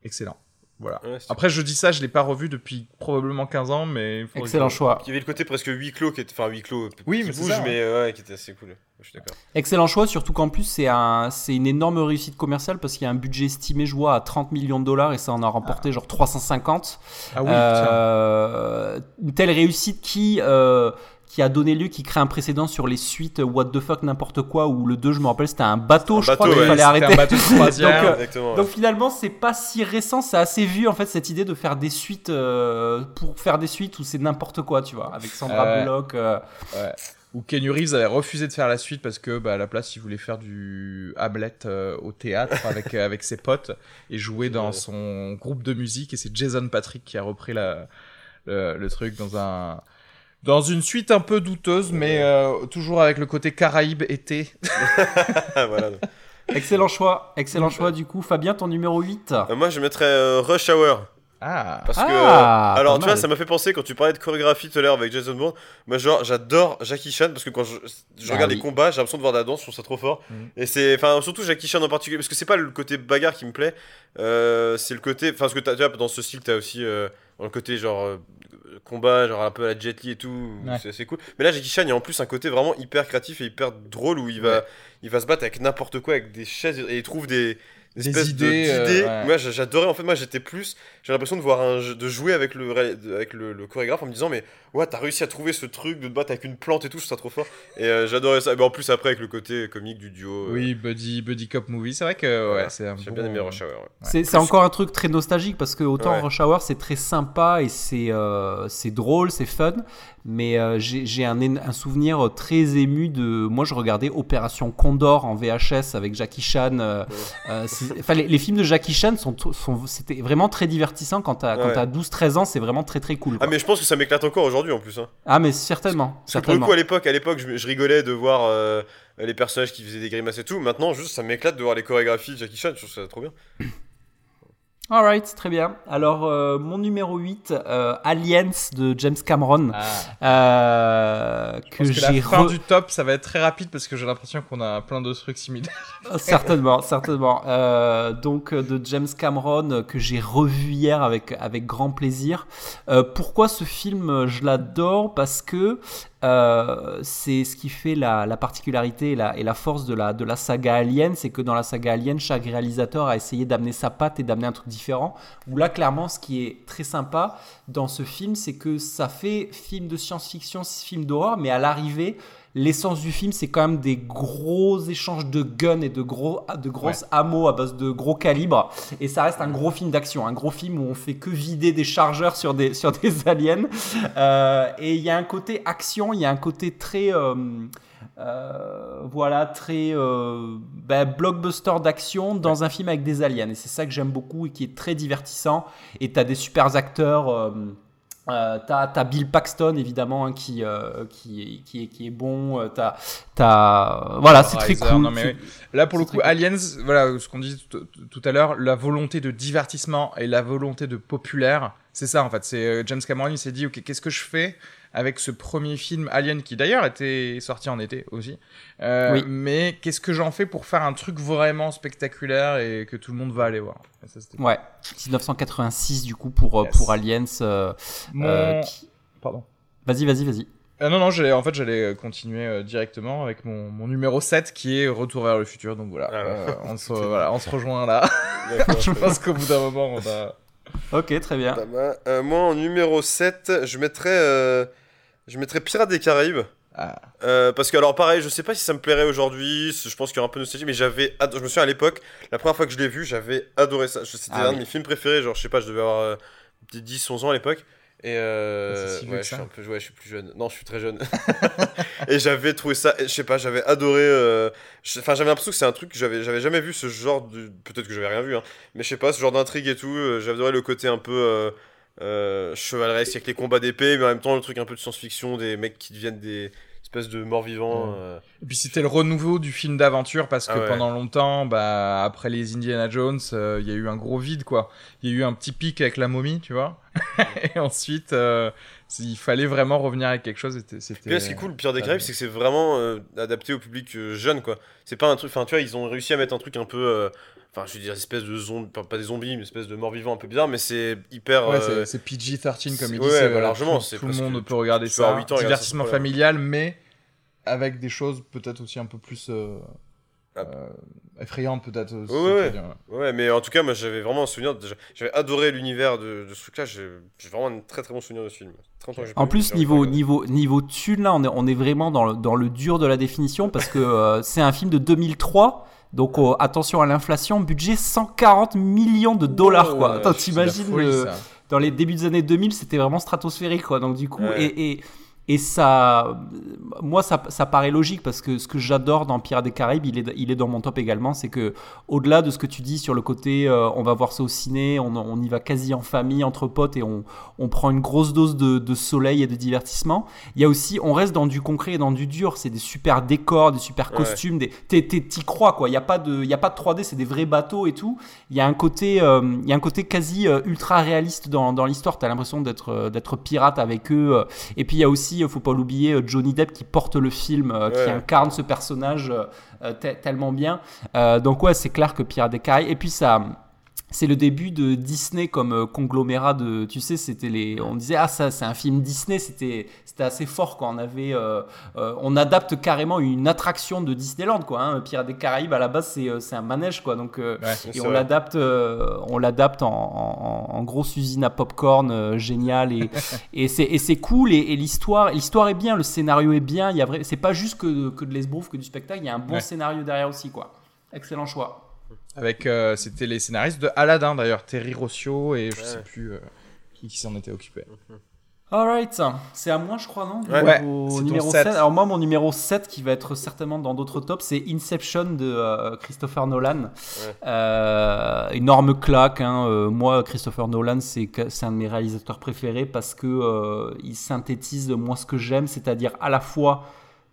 excellent. Voilà. Après, je dis ça, je l'ai pas revu depuis probablement 15 ans, mais. Excellent choix. Il y avait le côté presque huis clos qui était. Enfin, huis clos. Oui, mais bouge, mais ouais, qui était assez cool. Je suis d'accord. Excellent choix, surtout qu'en plus, c'est un, c'est une énorme réussite commerciale parce qu'il y a un budget estimé, je vois, à 30 millions de dollars et ça en a remporté ah. genre 350. Ah oui, euh, Une telle réussite qui. Euh, qui a donné lieu, qui crée un précédent sur les suites What the fuck n'importe quoi, où le 2, je me rappelle, c'était un bateau, je crois qu'il fallait arrêter. Un bateau de donc, euh, donc, finalement, c'est pas si récent, c'est assez vu en fait cette idée de faire des suites euh, pour faire des suites où c'est n'importe quoi, tu vois, avec Sandra Bullock. Euh. Ouais. Où Kenny Reeves avait refusé de faire la suite parce que bah, à la place il voulait faire du Hamlet au théâtre avec avec ses potes et jouer dans son groupe de musique et c'est Jason Patrick qui a repris la, le truc dans un dans une suite un peu douteuse, mais euh, toujours avec le côté Caraïbe été. voilà. Excellent choix, excellent choix du coup. Fabien, ton numéro 8 euh, Moi je mettrais euh, Rush Hour. Ah, parce que ah, alors tu vois ça m'a fait penser quand tu parlais de chorégraphie tout à l'heure avec Jason Bourne. Moi genre j'adore Jackie Chan parce que quand je, je ah regarde les combats j'ai l'impression de voir de la danse je trouve ça trop fort. Mm. et c'est enfin surtout Jackie Chan en particulier parce que c'est pas le côté bagarre qui me plaît. C'est le côté enfin ce que tu as dans ce style tu as aussi dans le côté genre combat, genre un peu à la Jet Li et tout, c'est assez cool. Mais là, Jackie Chan, il y a en plus un côté vraiment hyper créatif et hyper drôle où il va, il va se battre avec n'importe quoi, avec des chaises et il trouve des, des idées. Euh, moi, j'adorais. En fait, moi, j'étais plus. J'ai l'impression de voir un de jouer avec le avec le, chorégraphe en me disant mais ouais, t'as réussi à trouver ce truc de te battre avec une plante et tout, c'est trop fort. Et euh, j'adorais ça. Mais en plus après avec le côté comique du duo. Euh, oui, buddy buddy cop movie, c'est vrai que ouais, c'est un J'ai bien aimé Rush Hour. C'est encore un truc très nostalgique parce que autant Rush Hour c'est très sympa et c'est c'est drôle, c'est fun, mais j'ai un, un, souvenir très ému de moi je regardais Opération Condor en VHS avec Jackie Chan les, films de Jackie Chan sont, sont c'était vraiment très divertissant quand t'as as 12-13 ans, c'est vraiment très très cool. Ah mais je pense que ça m'éclate encore aujourd'hui en plus. Hein. Ah mais certainement. Parce pour le coup à l'époque, à l'époque, je, rigolais de voir euh, les personnages qui faisaient des grimaces et tout. Maintenant, juste ça m'éclate de voir les chorégraphies de Jackie Chan. Je trouve ça trop bien. Alright, très bien. Alors, euh, mon numéro 8, euh, Aliens de James Cameron. Euh, que que la j'ai fin re- du top, ça va être très rapide parce que j'ai l'impression qu'on a plein de trucs similaires. certainement, certainement. Euh, donc euh, de James Cameron euh, que j'ai revu hier avec avec grand plaisir. Euh, pourquoi ce film euh, je l'adore? Parce que euh, c'est ce qui fait la, la particularité et la, et la force de la de la saga Alien, c'est que dans la saga Alien, chaque réalisateur a essayé d'amener sa patte et d'amener un truc différent. Où là, clairement, ce qui est très sympa dans ce film, c'est que ça fait film de science-fiction, film d'horreur, mais à l'arrivée l'essence du film, c'est quand même des gros échanges de guns et de, gros, de grosses hameaux à base de gros calibres. Et ça reste un gros film d'action, un gros film où on fait que vider des chargeurs sur des, sur des aliens. Euh, et il y a un côté action, il y a un côté très... euh, euh, voilà, très euh, ben, blockbuster d'action dans un film avec des aliens. Et c'est ça que j'aime beaucoup et qui est très divertissant. Et t'as des super acteurs. Euh, euh, t'as, t'as Bill Paxton évidemment hein, qui, euh, qui, qui, est, qui est bon. Euh, T'as, t'as... Voilà, c'est très cool. non, mais C'est- oui. Là, pour le coup, cool. Aliens, voilà ce qu'on disait tout, tout à l'heure, la volonté de divertissement et la volonté de populaire, c'est ça en fait. C'est euh, James Cameron, il s'est dit, ok, qu'est-ce que je fais avec ce premier film Alien qui d'ailleurs était sorti en été aussi. Euh, Oui. Mais qu'est-ce que j'en fais pour faire un truc vraiment spectaculaire et que tout le monde va aller voir? Ça, Ouais, 1986 du coup pour, euh, Yes. pour Aliens. euh, Mon- euh, qui- Pardon. Vas-y, vas-y, vas-y. Euh, non, non, en fait, j'allais continuer euh, directement avec mon, mon numéro 7 qui est Retour vers le futur. Donc voilà, Ah, euh, on, se, voilà on se rejoint là. Je pense qu'au bout d'un moment, on a. Ok, très bien. Euh, moi, en numéro 7, je mettrais, euh, je mettrais Pirates des Caraïbes. Ah. Euh, parce que, alors, pareil, je sais pas si ça me plairait aujourd'hui. Je pense qu'il y aura un peu de nostalgie, mais j'avais. Je me souviens à l'époque, la première fois que je l'ai vu, j'avais adoré ça. C'était Ah un oui. de mes films préférés. Genre, je sais pas, je devais avoir euh, peut-être 10, 11 ans à l'époque. Et euh, si ouais, je suis ça un peu, ouais, je suis plus jeune. Non, je suis très jeune. et j'avais trouvé ça, je sais pas, j'avais adoré. euh, Enfin, j'avais l'impression que c'est un truc que j'avais, j'avais jamais vu ce genre de. Peut-être que j'avais rien vu, hein. Mais je sais pas, ce genre d'intrigue et tout. euh, J'avais adoré le côté un peu euh, euh, chevaleresque avec les combats d'épée, mais en même temps le truc un peu de science-fiction, des mecs qui deviennent des espèces de morts-vivants. Ouais. euh. Et puis c'était le renouveau du film d'aventure parce que Ah ouais. pendant longtemps, bah, après les Indiana Jones, euh, il y a eu un gros vide quoi. Il y a eu un petit pic avec la momie, tu vois. et ensuite, il fallait vraiment revenir avec quelque chose. C'était. ce qui est cool, le Pire des Caraïbes, c'est que c'est vraiment adapté au public jeune, quoi. C'est pas un truc. Enfin, tu vois, ils ont réussi à mettre un truc un peu. Euh, Enfin, je veux dire, espèce de zombies, pas des zombies, mais espèce de morts-vivants un peu bizarre, mais c'est hyper. Ouais, euh, c'est- c'est PG-13 comme il ouais, dit. c'est, bah, euh, largement, Tout, c'est tout le monde peut regarder ça. huit ans, regarder ça Divertissement sans problème. familial, mais avec des choses peut-être aussi un peu plus euh, Ah. euh, effrayantes, peut-être. Ouais, ouais. dire. Ouais, mais en tout cas, moi j'avais vraiment un souvenir. J'avais adoré l'univers de, de ce truc-là. J'ai j'ai vraiment un très très bon souvenir de ce film. En plus, niveau, niveau, niveau thune, là, on est, on est vraiment dans le, dans le dur de la définition parce que euh, c'est un film de 2003. Donc, euh, attention à l'inflation, budget 140 millions de dollars, quoi. Oh, Attends, t'imagines le- ça. dans les débuts des années 2000, c'était vraiment stratosphérique, quoi. Donc, du coup, Ouais. et, et, et ça, moi, ça, ça paraît logique parce que ce que j'adore dans Pirates des Caraïbes, il est, il est dans mon top également. C'est que, au-delà de ce que tu dis sur le côté, euh, on va voir ça au ciné, on, on y va quasi en famille, entre potes et on, on prend une grosse dose de, de soleil et de divertissement. Il y a aussi, on reste dans du concret et dans du dur. C'est des super décors, des super Ouais. costumes, des, t'es- t'es- t'y crois, quoi. Il n'y a, pas de- il y a pas de 3D, c'est des vrais bateaux et tout. Il y a un côté, euh, il y a un côté quasi euh, ultra réaliste dans, dans l'histoire. T'as l'impression d'être d'être pirate avec eux. Et puis il y a aussi, euh, faut pas l'oublier, euh, Johnny Depp qui porte le film, euh, qui incarne ce personnage te- tellement bien. Donc ouais, c'est clair que Pirates des Caraïbes. Et puis ça. C'est le début de Disney comme euh, conglomérat de, tu sais, c'était les, on disait ah ça c'est un film Disney, c'était c'était assez fort quand on avait, euh, euh, on adapte carrément une attraction de Disneyland quoi. Hein. Pirates des Caraïbes à la base c'est c'est un manège quoi, donc euh, Ouais. et on l'adapte, on l'adapte en, en- en grosse usine à popcorn génial et, et c'est et c'est cool et, et l'histoire l'histoire est bien, le scénario est bien. Il y a vrai, c'est pas juste que, que de l'esbrouf, que du spectacle. Il y a un bon Ouais. scénario derrière aussi quoi. Excellent choix. Avec, euh, c'était les scénaristes de Aladdin d'ailleurs, Terry Rossio et je Ouais. sais plus euh, qui, qui s'en était occupé. Alright, c'est à moi je crois non Ouais. Numéro sept. 7. Alors moi mon numéro 7 qui va être certainement dans d'autres tops, c'est Inception de euh, Christopher Nolan. Ouais. Euh, énorme claque. hein. Euh, moi Christopher Nolan c'est un de mes réalisateurs préférés parce que euh, il synthétise moi ce que j'aime, c'est-à-dire à la fois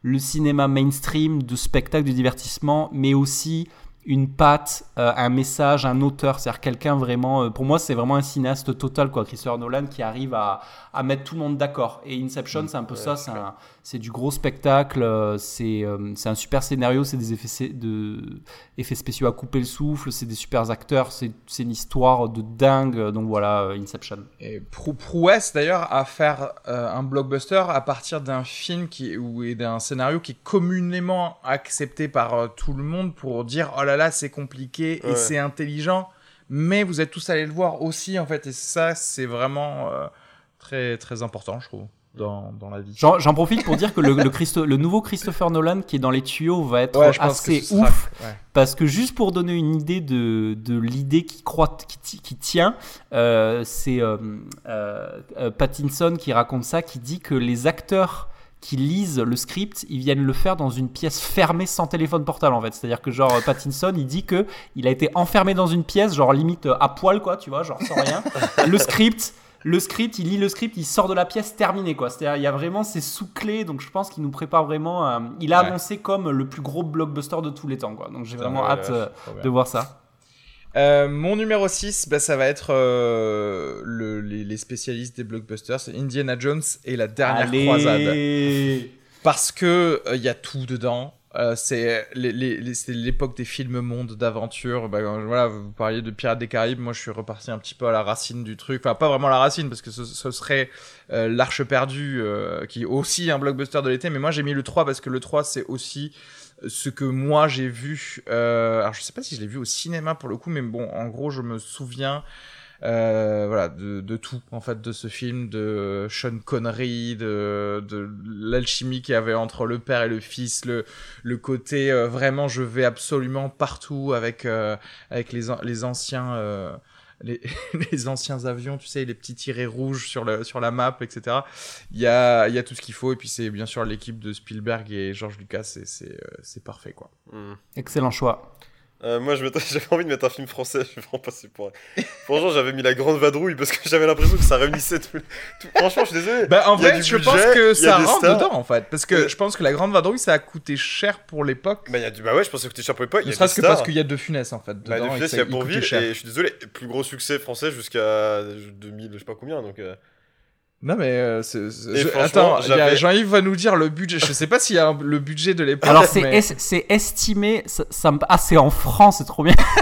le cinéma mainstream de spectacle de divertissement, mais aussi une patte, euh, un message, un auteur. C'est-à-dire quelqu'un vraiment. euh, pour moi, c'est vraiment un cinéaste total, quoi. Christopher Nolan qui arrive à, à mettre tout le monde d'accord. Et Inception, c'est un peu Ouais, ça. c'est un- c'est du gros spectacle. euh, C'est euh, c'est un super scénario. C'est des effets, de, effets spéciaux à couper le souffle. C'est des super acteurs. C'est c'est une histoire de dingue. Donc voilà, euh, Inception. Et prou- prouesse d'ailleurs à faire euh, un blockbuster à partir d'un film qui ou et d'un scénario qui est communément accepté par euh, tout le monde pour dire oh là là c'est compliqué et c'est intelligent mais vous êtes tous allés le voir aussi en fait et ça c'est vraiment euh, très très important je trouve dans, dans la vie. J'en profite pour dire que le, le, Christo- le nouveau Christopher Nolan qui est dans les tuyaux va être Ouais, assez sera- ouf. ouais. Parce que juste pour donner une idée de, de l'idée qui, qui, qui tient, euh, c'est euh, euh, Pattinson qui raconte ça, qui dit que les acteurs qui lisent le script, ils viennent le faire dans une pièce fermée sans téléphone portable en fait. C'est-à-dire que genre Pattinson, il dit que il a été enfermé dans une pièce, genre limite à poil quoi, tu vois, genre sans rien. le script, le script, il lit le script, il sort de la pièce terminé quoi. C'est-à-dire il y a vraiment ces sous-clés, donc je pense qu'il nous prépare vraiment. à- il a Ouais. annoncé comme le plus gros blockbuster de tous les temps quoi. Donc j'ai vraiment ouais, hâte euh, de voir ça. Euh, mon numéro 6, bah, ça va être euh, le- les, les spécialistes des blockbusters, Indiana Jones et la dernière Allez. croisade. Parce que il y a tout dedans. Euh, c'est l'époque des films mondes d'aventure. Bah, euh, voilà, vous parliez de Pirates des Caraïbes. Moi, je suis reparti un petit peu à la racine du truc. Enfin, pas vraiment la racine, parce que ce, ce serait euh, L'Arche perdue, euh, qui est aussi un blockbuster de l'été. Mais moi, j'ai mis le 3 parce que le 3, c'est aussi ce que moi j'ai vu. euh, alors, je sais pas si je l'ai vu au cinéma pour le coup, mais bon, en gros, je me souviens. Euh, voilà, de, de tout en fait de ce film, de Sean Connery, de, de l'alchimie qu'il y avait entre le père et le fils, le, le côté euh, vraiment je vais absolument partout avec euh, avec les, les anciens euh, les, les anciens avions, tu sais, les petits tirets rouges sur, le, sur la map, etc. Il y a, il y a tout ce qu'il faut, et puis c'est bien sûr l'équipe de Spielberg et George Lucas, c'est, c'est, c'est parfait, quoi. Hmm. Excellent choix. Euh, moi, j'avais envie de mettre un film français, je vais vraiment passer pour. Franchement, j'avais mis La Grande Vadrouille parce que j'avais l'impression que ça réunissait tout. tout- Franchement, je suis désolé. Bah, en a du je budget, pense que a ça rentre stars. dedans, en fait, parce que Euh, je pense que la Grande Vadrouille, ça a coûté cher pour l'époque, Bah, il y a du... bah ouais, je pensais que c'était cher pour l'époque. ne a serait-ce que parce qu'il y a deux Funès, en fait, Bah, dedans, de et Funès, il y a ça- pour ville, et je suis désolé, plus gros succès français jusqu'à 2000, je sais pas combien, donc. euh, Non mais euh, c'est- c'est- je- attends, y a- Jean-Yves va nous dire le budget. Je sais pas s'il y a un- le budget de l'époque. Alors c'est mais- es- c'est estimé, ça, ça me... ah c'est en France, c'est trop bien.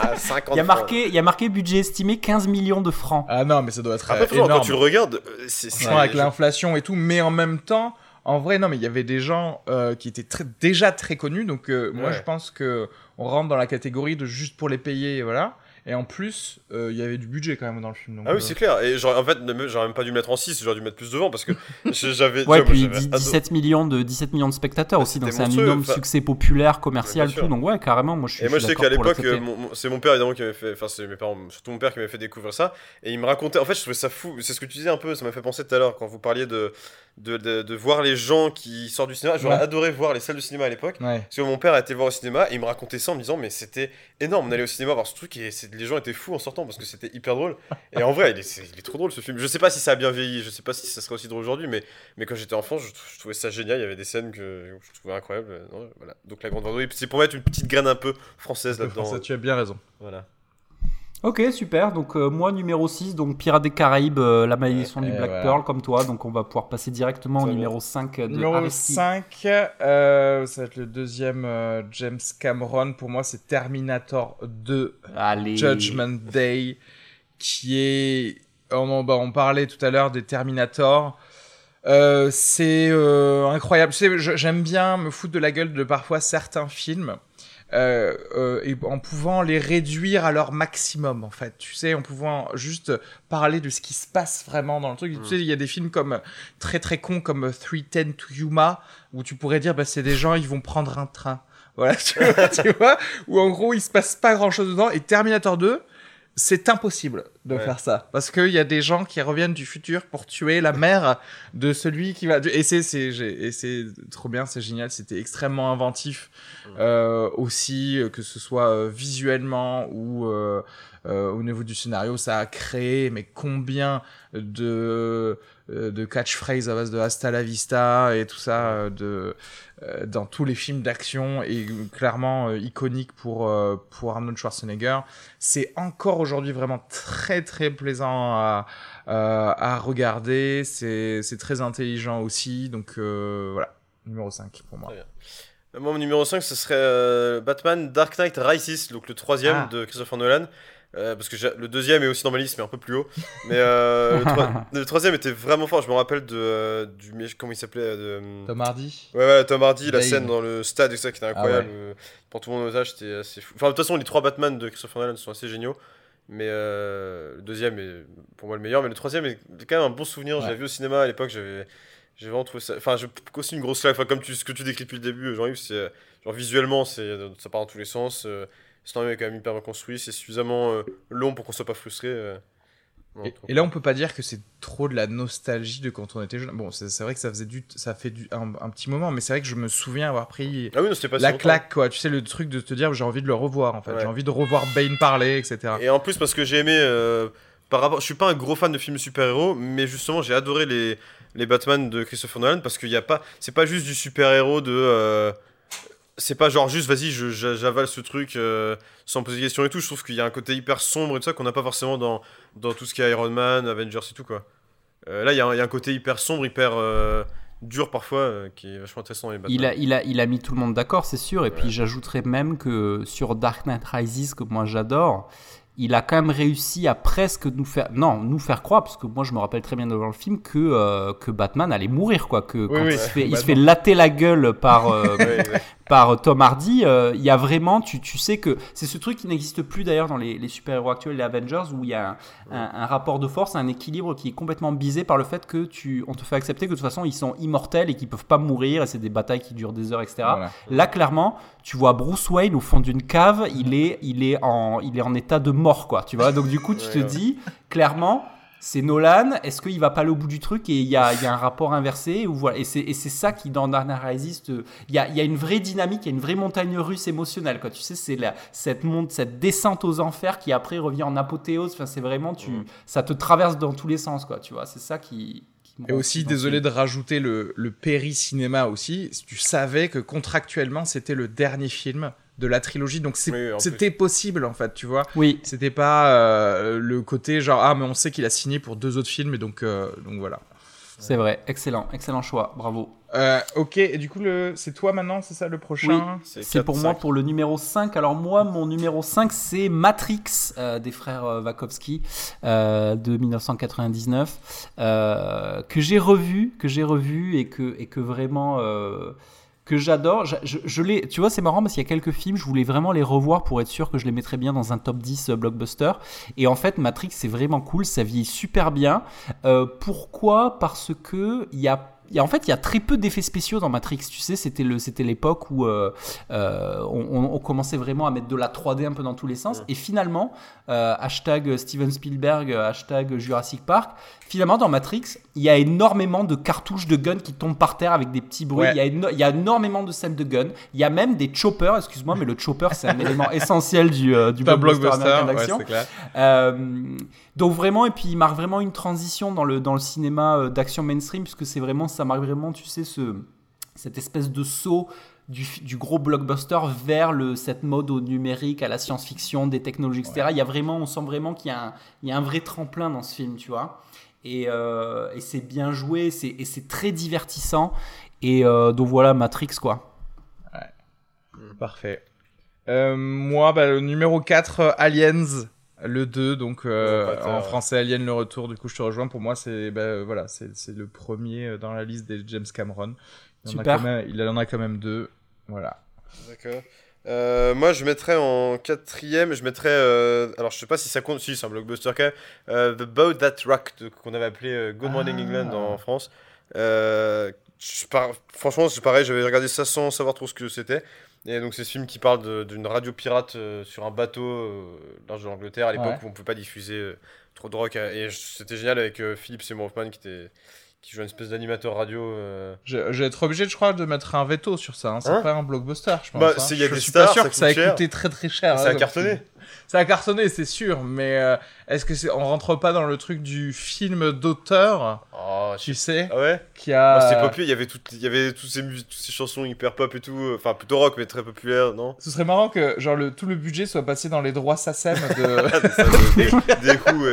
à 50 Il y a francs. marqué, il y a marqué budget estimé 15 millions de francs. Ah non, mais ça doit être Après, euh, énorme. quand tu le regardes, euh, c'est. c'est- avec l'inflation et tout, mais en même temps, en vrai, non, mais il y avait des gens euh, qui étaient très- déjà très connus, donc euh, moi je pense que on rentre dans la catégorie de juste pour les payer, voilà. Et en plus, euh, il y avait du budget quand même dans le film. donc, Ah oui, euh, c'est clair. Et j'aurais- en fait, même- j'aurais même pas dû le mettre en 6, j'aurais dû mettre plus devant parce que j'avais. Ouais, vois, puis moi, j'avais dix- adoré- 17 millions de 17 millions de spectateurs Bah, aussi, donc c'est un énorme succès populaire, commercial, tout. Donc ouais, carrément, moi je suis. Et moi, je sais qu'à d'accord pour l'époque, euh, c'est mon père évidemment qui m'avait fait. Enfin, c'est mes parents, surtout mon père qui m'avait fait découvrir ça. Et il me racontait. En fait, je trouvais ça fou. C'est ce que tu disais un peu. Ça m'a fait penser tout à l'heure quand vous parliez de, de, de, de voir les gens qui sortent du cinéma. J'aurais Ouais. adoré voir les salles de cinéma à l'époque. Ouais. Parce que mon père a été voir au cinéma et il me racontait ça en me disant mais c'était énorme, on allait au cinéma voir ce truc et c'est- les gens étaient fous en sortant parce que c'était hyper drôle. Et en vrai, il est, c'est- il est trop drôle ce film. Je sais pas si ça a bien vieilli, je sais pas si ça serait aussi drôle aujourd'hui, mais, mais quand j'étais enfant, je, je trouvais ça génial. Il y avait des scènes que je trouvais incroyables. Non, voilà. Donc la grande vadrouille, c'est pour mettre une petite graine un peu française là-dedans. Tu as bien raison. Voilà. Ok, super. Donc, euh, moi, numéro 6, donc Pirates des Caraïbes, euh, La malédiction Ouais, du et Black voilà. Pearl, comme toi. Donc, on va pouvoir passer directement au numéro 5 de Numéro Areski. 5, euh, ça va être le deuxième euh, James Cameron. Pour moi, c'est Terminator 2. Allez. Judgment Day, qui est. On, en- bah, on parlait tout à l'heure des Terminator. Euh, c'est euh, incroyable. J'aime bien me foutre de la gueule de parfois certains films. Euh, euh, et en pouvant les réduire à leur maximum en fait. Tu sais en pouvant juste parler de ce qui se passe vraiment dans le truc. Mm. tu sais il y a des films comme très très cons comme 310 to Yuma où tu pourrais dire bah c'est des gens ils vont prendre un train. Voilà tu vois, tu vois où en gros il se passe pas grand chose dedans. Et Terminator 2 c'est impossible de Ouais. faire ça. Parce qu'il y a des gens qui reviennent du futur pour tuer la mère de celui qui va. Et c'est, c'est, j'ai- et c'est trop bien, c'est génial. C'était extrêmement inventif euh, aussi, euh, que ce soit euh, visuellement ou euh, euh, au niveau du scénario. Ça a créé, mais combien de, euh, de catchphrases à base de hasta la vista et tout ça euh, de, euh, dans tous les films d'action et euh, clairement euh, iconique pour, euh, pour Arnold Schwarzenegger. C'est encore aujourd'hui vraiment très très plaisant à, euh, à regarder. C'est très intelligent aussi. Donc euh, voilà, numéro 5 pour moi. Euh, mon numéro 5, ce serait euh, Batman Dark Knight Rises, donc le troisième Ah. de Christopher Nolan. Euh, parce que j'ai- le deuxième est aussi dans ma liste, mais un peu plus haut. Mais euh, le, troi- le troisième était vraiment fort. Je me rappelle de, euh, du. Comment il s'appelait de, Tom Hardy Ouais, ouais, Tom Hardy, la scène dans le stade, et ça qui était incroyable. Ah Pour tout le monde en otage, c'était assez fou. Enfin, de toute façon, les trois Batman de Christopher Nolan sont assez géniaux. Mais euh, le deuxième est pour moi le meilleur. Mais le troisième est quand même un bon souvenir. Je Ouais. l'avais vu au cinéma à l'époque. J'avais j'ai vraiment trouvé ça. Enfin, je aussi une grosse claque. Enfin, comme tu, ce que tu décris depuis le début, Jean-Yves, c'est. Genre visuellement, c'est, ça part dans tous les sens. Euh, le scénario est quand même hyper bien construit. C'est suffisamment euh, long pour qu'on soit pas frustré. euh. Et, là, on peut pas dire que c'est trop de la nostalgie de quand on était jeune. Bon, c'est vrai que ça faisait du, ça fait du, un, un petit moment, mais c'est vrai que je me souviens avoir pris Ah oui, non, c'était pas si la claque, quoi. Tu sais, le truc de te dire, j'ai envie de le revoir, en fait. Ouais. J'ai envie de revoir Bane parler, etc. Et en plus, parce que j'ai aimé. euh, par rapport, je suis pas un gros fan de films super-héros, mais justement, j'ai adoré les, les Batman de Christopher Nolan parce qu'il y a pas. C'est pas juste du super-héros de. C'est pas genre juste, vas-y, j'avale ce truc euh, sans poser de questions et tout. Je trouve qu'il y a un côté hyper sombre et tout ça qu'on n'a pas forcément dans, dans tout ce qui est Iron Man, Avengers et tout, quoi. Euh, là, il y, a un- il y a un côté hyper sombre, hyper euh, dur parfois, qui est vachement intéressant dans les Batman. Il a, il, a, il a mis tout le monde d'accord, c'est sûr. Et Ouais. puis j'ajouterais même que sur Dark Knight Rises, que moi j'adore, il a quand même réussi à presque nous faire, non, nous faire croire, parce que moi je me rappelle très bien devant le film que, euh, que Batman allait mourir, quoi. Que quand oui, il, se fait, il se complètement. fait latter la gueule par, euh. par Tom Hardy, euh, il y a vraiment, tu, tu sais que c'est ce truc qui n'existe plus d'ailleurs dans les, les super-héros actuels, les Avengers, où il y a un, un- un rapport de force, un équilibre qui est complètement bisé par le fait que tu, on te fait accepter que de toute façon ils sont immortels et qu'ils peuvent pas mourir et c'est des batailles qui durent des heures, etc. Voilà. Là, clairement, tu vois Bruce Wayne au fond d'une cave, il est, il est en, il est en état de mort, quoi. Tu vois, donc du coup, tu te ouais. dis clairement. C'est Nolan, est-ce qu'il va pas aller au bout du truc et il y a, il y a un rapport inversé ou voilà. Et c'est ça qui, dans Dark te- il y a, y a une vraie dynamique, il y a une vraie montagne russe émotionnelle. Quoi. Tu sais, c'est cette, monte, cette descente aux enfers qui après revient en apothéose. Enfin, c'est vraiment, tu, ça te traverse dans tous les sens. Quoi, tu vois, c'est ça qui. Et aussi, désolé de rajouter le, le péri-cinéma aussi, si tu savais que contractuellement, c'était le dernier film de la trilogie, donc Oui, c'était possible, en fait, tu vois. Oui, C'était pas euh, le côté genre, ah, mais on sait qu'il a signé pour deux autres films, et donc, euh, donc voilà. c'est vrai. Excellent, excellent choix. Bravo. Euh, ok, et du coup, le... c'est toi maintenant, c'est ça le prochain? C'est pour moi pour le numéro 5. Alors moi, mon numéro 5, c'est Matrix euh, des frères Wachowski euh, de 1999 euh, que j'ai revu, que j'ai revu et que, et que vraiment euh, que j'adore. Je, je- je l'ai- tu vois, c'est marrant parce qu'il y a quelques films, je voulais vraiment les revoir pour être sûr que je les mettrais bien dans un top 10 euh, blockbuster. Et en fait, Matrix, c'est vraiment cool, ça vieillit super bien. Euh, pourquoi? Parce que il y a il y a- en fait, il y a très peu d'effets spéciaux dans Matrix. Tu sais, c'était le, c'était l'époque où euh, euh, on, commençait vraiment à mettre de la 3D un peu dans tous les sens. Et finalement, euh, hashtag Steven Spielberg, hashtag Jurassic Park. Finalement, dans Matrix, il y a énormément de cartouches de guns qui tombent par terre avec des petits bruits. Ouais. Il, y a éno- il y a énormément de scènes de guns. Il y a même des choppers. Excuse-moi, mais le chopper, c'est un élément essentiel du, euh, du blockbuster, blockbuster, ouais, d'action. Euh, donc vraiment, et puis il marque vraiment une transition dans le, dans le cinéma euh, d'action mainstream, puisque c'est vraiment, ça marque vraiment, tu sais, ce, cette espèce de saut du, du gros blockbuster vers le, cette mode au numérique, à la science-fiction, des technologies, etc. Il y a vraiment, on sent vraiment qu'il y, a un- il y a un vrai tremplin dans ce film, tu vois. Et, euh, et c'est bien joué, c'est- et c'est très divertissant. Et euh, donc voilà, Matrix, quoi. Parfait. Euh, moi, bah, le numéro 4, euh, Aliens, le 2, donc euh, bâtard. en français Alien le retour, du coup je te rejoins, pour moi c'est bah, voilà, c'est c'est le premier dans la liste des James Cameron. Il en, a Super. quand même, il en a quand même deux, voilà. D'accord. Euh, moi, je mettrais en quatrième, je mettrais. euh, alors, je sais pas si ça compte, si c'est un blockbuster quand même. euh, The Boat That Rocked, qu'on avait appelé euh, Good Morning Ah. England en France. Je par- Franchement, c'est pareil, j'avais regardé ça sans savoir trop ce que c'était. Et donc c'est ce film qui parle d'une radio pirate sur un bateau large de l'Angleterre à l'époque Ouais. où on ne pouvait pas diffuser trop de rock. Et c'était génial avec Philippe Seymour Hoffman qui était qui joue une espèce d'animateur radio. euh. Je, je vais être obligé, je crois, de mettre un veto sur ça. hein. C'est Hein pas un blockbuster, je pense. Bah, hein. y a je des suis stars, pas sûr ça que ça a cher. coûté très très cher. Ça hein, a comme cartonné. Ça a cartonné, c'est sûr, mais euh, est-ce que c'est on rentre pas dans le truc du film d'auteur, Oh, tu sais- Ah ouais? qui a Ah, C'était populaire, il y avait toutes, il y avait toutes ces, toutes ces chansons hyper pop et tout, euh, enfin plutôt rock mais très populaires, non? Ce serait marrant que genre le tout le budget soit passé dans les droits SACEM de Ça, des, des coups et des coups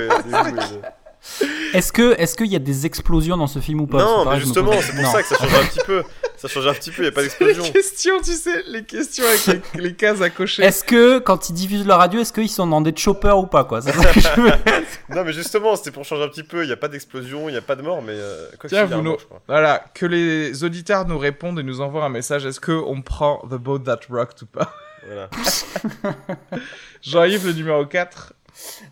Est-ce que est-ce qu'il y a des explosions dans ce film ou pas? Que Non, mais justement, c'est pour Non. ça que ça change un petit peu. Ça change un petit peu, il n'y a pas d'explosion. les questions, tu sais, les questions avec les, les cases à cocher. Est-ce que quand ils diffusent la radio, est-ce qu'ils sont dans des choppers ou pas quoi? Ça que je Non, mais justement, c'était pour changer un petit peu. Il n'y a pas d'explosion, il n'y a pas de mort, mais euh, quoi que Tiens, a vous nous- mort, je crois. Voilà, que les auditeurs nous répondent et nous envoient un message. Est-ce que on prend The Boat That Rocked ou pas? Voilà. Jean-Yves, le numéro 4.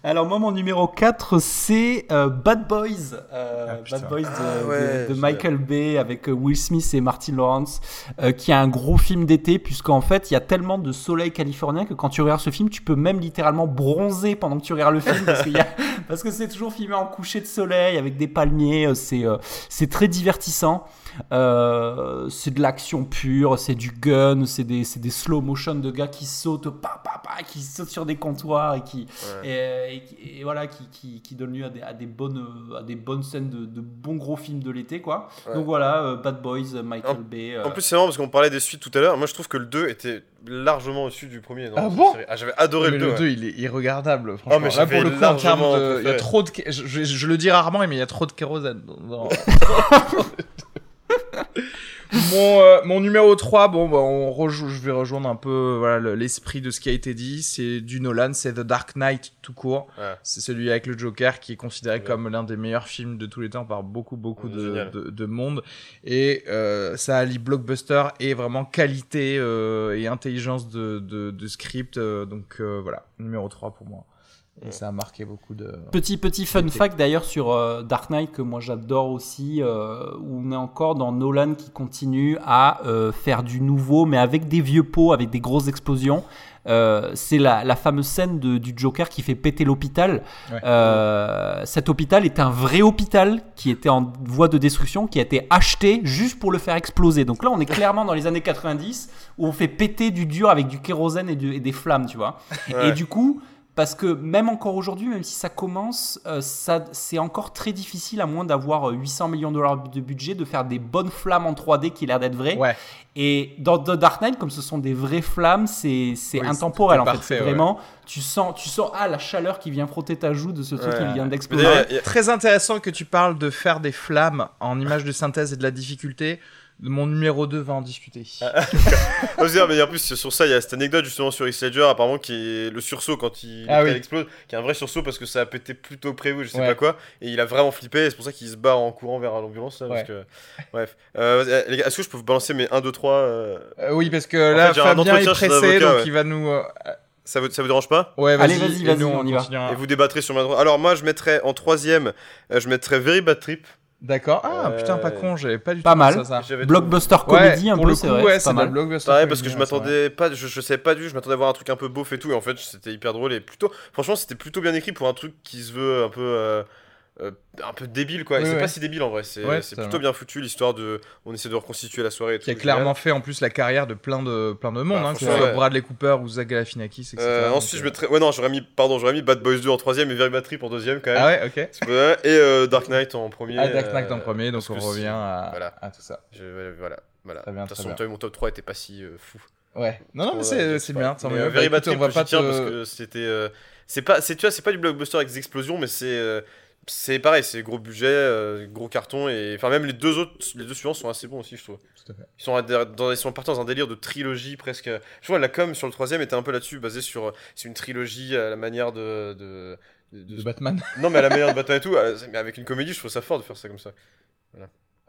Alors moi mon numéro 4 c'est euh, Bad Boys, euh, Ah. Bad Boys de, Ah, de- ouais, de je Michael Bay avec euh, Will Smith et Martin Lawrence, euh, qui est un gros film d'été puisqu'en fait il y a tellement de soleil californien que quand tu regardes ce film tu peux même littéralement bronzer pendant que tu regardes le film parce, qu'il y a- parce que c'est toujours filmé en coucher de soleil avec des palmiers, euh, c'est euh, c'est très divertissant. Euh, c'est de l'action pure, c'est du gun, c'est des, des slow motion de gars qui sautent, pa, pa, pa, qui sautent sur des comptoirs et qui, Ouais. et, et- et voilà qui, qui, qui donne lieu à des, à des bonnes à des bonnes scènes de, de bons gros films de l'été quoi Ouais. donc voilà euh, Bad Boys Michael En- Bay euh, En plus, c'est marrant parce qu'on parlait des suites tout à l'heure. Moi, je trouve que le 2 était largement au-dessus du premier. dans Ah bon série. Ah, j'avais adoré mais le 2. le 2, il est irregardable, franchement. Oh, mais Là, pour le coup, en termes largement de. Il y a trop de. Je, je- je le dis rarement, mais il y a trop de kérosène. dans- mon, euh, mon numéro 3, bon, bah, on je vais rejoindre un peu voilà, le- l'esprit de ce qui a été dit. C'est du Nolan, c'est The Dark Knight tout court. Ouais. C'est celui avec le Joker qui est considéré Ouais. comme l'un des meilleurs films de tous les temps par beaucoup, beaucoup de, de, de monde. Et euh, ça allie blockbuster et vraiment qualité euh, et intelligence de, de, de script. euh, donc euh, voilà, numéro 3 pour moi. Et ça a marqué beaucoup de. Petit petit fun fact d'ailleurs sur euh, Dark Knight que moi j'adore aussi euh, où on est encore dans Nolan qui continue à euh, faire du nouveau mais avec des vieux pots avec des grosses explosions Euh, c'est la, la fameuse scène de- du Joker qui fait péter l'hôpital. Ouais. Euh, cet hôpital est un vrai hôpital qui était en voie de destruction, qui a été acheté juste pour le faire exploser. Donc là, on est clairement dans les années 90 où on fait péter du dur avec du kérosène et, du- et des flammes, tu vois. Ouais. Et du coup, parce que même encore aujourd'hui, même si ça commence, euh, ça, c'est encore très difficile, à moins d'avoir euh, 800 millions de dollars de budget, de faire des bonnes flammes en 3D qui a l'air d'être vraies. Ouais. Et dans The Dark Knight, comme ce sont des vraies flammes, c'est c'est Oui, intemporel en fait. parfait, C'est ouais. Vraiment, tu sens, tu sens ah, la chaleur qui vient frotter ta joue de ce truc Ouais. qui vient d'exploser. a- Très intéressant que tu parles de faire des flammes en images de synthèse et de la difficulté. Mon numéro 2 va en discuter. Ah, mais en plus sur ça, il y a cette anecdote justement sur X Ledger, apparemment qui est le sursaut quand il Ah oui. elle explose, qui est un vrai sursaut parce que ça a pété plus tôt que prévu, je sais Ouais. pas quoi, et il a vraiment flippé, et c'est pour ça qu'il se barre en courant vers l'ambulance. Ouais. que... Bref, Euh, vas-y, les gars, est-ce que je peux vous balancer mes 1, 2, 3 euh, Euh, oui, parce que En là, fait, Fabien est pressé, avocat, donc ouais. il va nous. euh, ça, vous, ça vous dérange pas Ouais, Allez, vas-y, vas-y, vas-y, nous, on y va. Et vous débattrez sur ma droite. Alors moi, je mettrais en troisième, euh, je mettrais Very Bad Trip. D'accord. Ah, Euh, putain, pas con, j'avais pas du pas tout mal. pensé à ça. J'avais Blockbuster Ouais, comédie un pour peu, le c'est vrai, ouais, c'est pas mal. blockbuster Pareil parce que je m'attendais pas, je, je savais pas du, je m'attendais à voir un truc un peu beauf et tout, et en fait c'était hyper drôle et plutôt, franchement c'était plutôt bien écrit pour un truc qui se veut un peu, euh, euh, un peu débile quoi. Oui, c'est ouais. pas si débile en vrai, c'est Ouais, plutôt bien foutu l'histoire de, on essaie de reconstituer la soirée. Et. Qui a clairement fait en plus la carrière de plein de, plein de monde, Bah, hein, que ce soit ouais. Bradley Cooper ou Zach Galifianakis, etc. Euh, ensuite je euh, mettrais, ouais non j'aurais mis, pardon j'aurais mis Bad Boys 2 en troisième et Very Bad Trip en deuxième quand même. Ah ouais, ok. Et euh, Dark Knight en premier. Ah, Dark Knight en euh, premier, donc on revient à, voilà. à tout ça. je- voilà, voilà. bien, de toute façon, mon top 3 était pas si euh, fou. Ouais. Non, non, mais c'est bien. euh, Very Bad écoute, on Trip, va pas parce que c'était. euh, c'est pas, c'est tu vois, c'est pas du blockbuster avec des explosions, mais c'est. C'est pareil, c'est gros budget, euh, gros carton et enfin même les deux autres, les deux suivants sont assez bons aussi, je trouve. Tout à fait. Ils sont, dans, ils sont partis dans un délire de trilogie presque. Je vois la com sur le troisième était un peu là-dessus, basé sur c'est une trilogie à la manière de, de, de- De Batman. non mais à la manière de Batman et tout, euh, mais avec une comédie, je trouve ça fort de faire ça comme ça.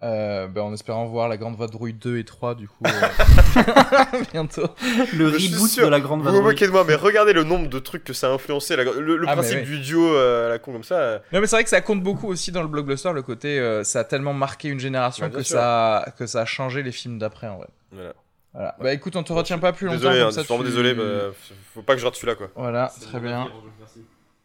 Euh, bah, en espérant voir la Grande Vadrouille 2 et 3, du coup. euh, bientôt. Le Je suis reboot sûr. de la grande Vous vous vadrouille. moquez de moi, mais regardez le nombre de trucs que ça a influencé, la- le, le Ah, principe ouais. du duo euh, à la con comme ça. euh, Non, mais c'est vrai que ça compte beaucoup aussi dans le blockbuster, le côté. euh, ça a tellement marqué une génération Ouais, que, sûr. ça, que ça a changé les films d'après, en vrai. Voilà. Voilà. Bah écoute, on te retient pas plus longtemps. Désolé, comme hein, ça, je suis vraiment tu- désolé, bah, faut pas que je rate celui-là quoi. Voilà, très bien.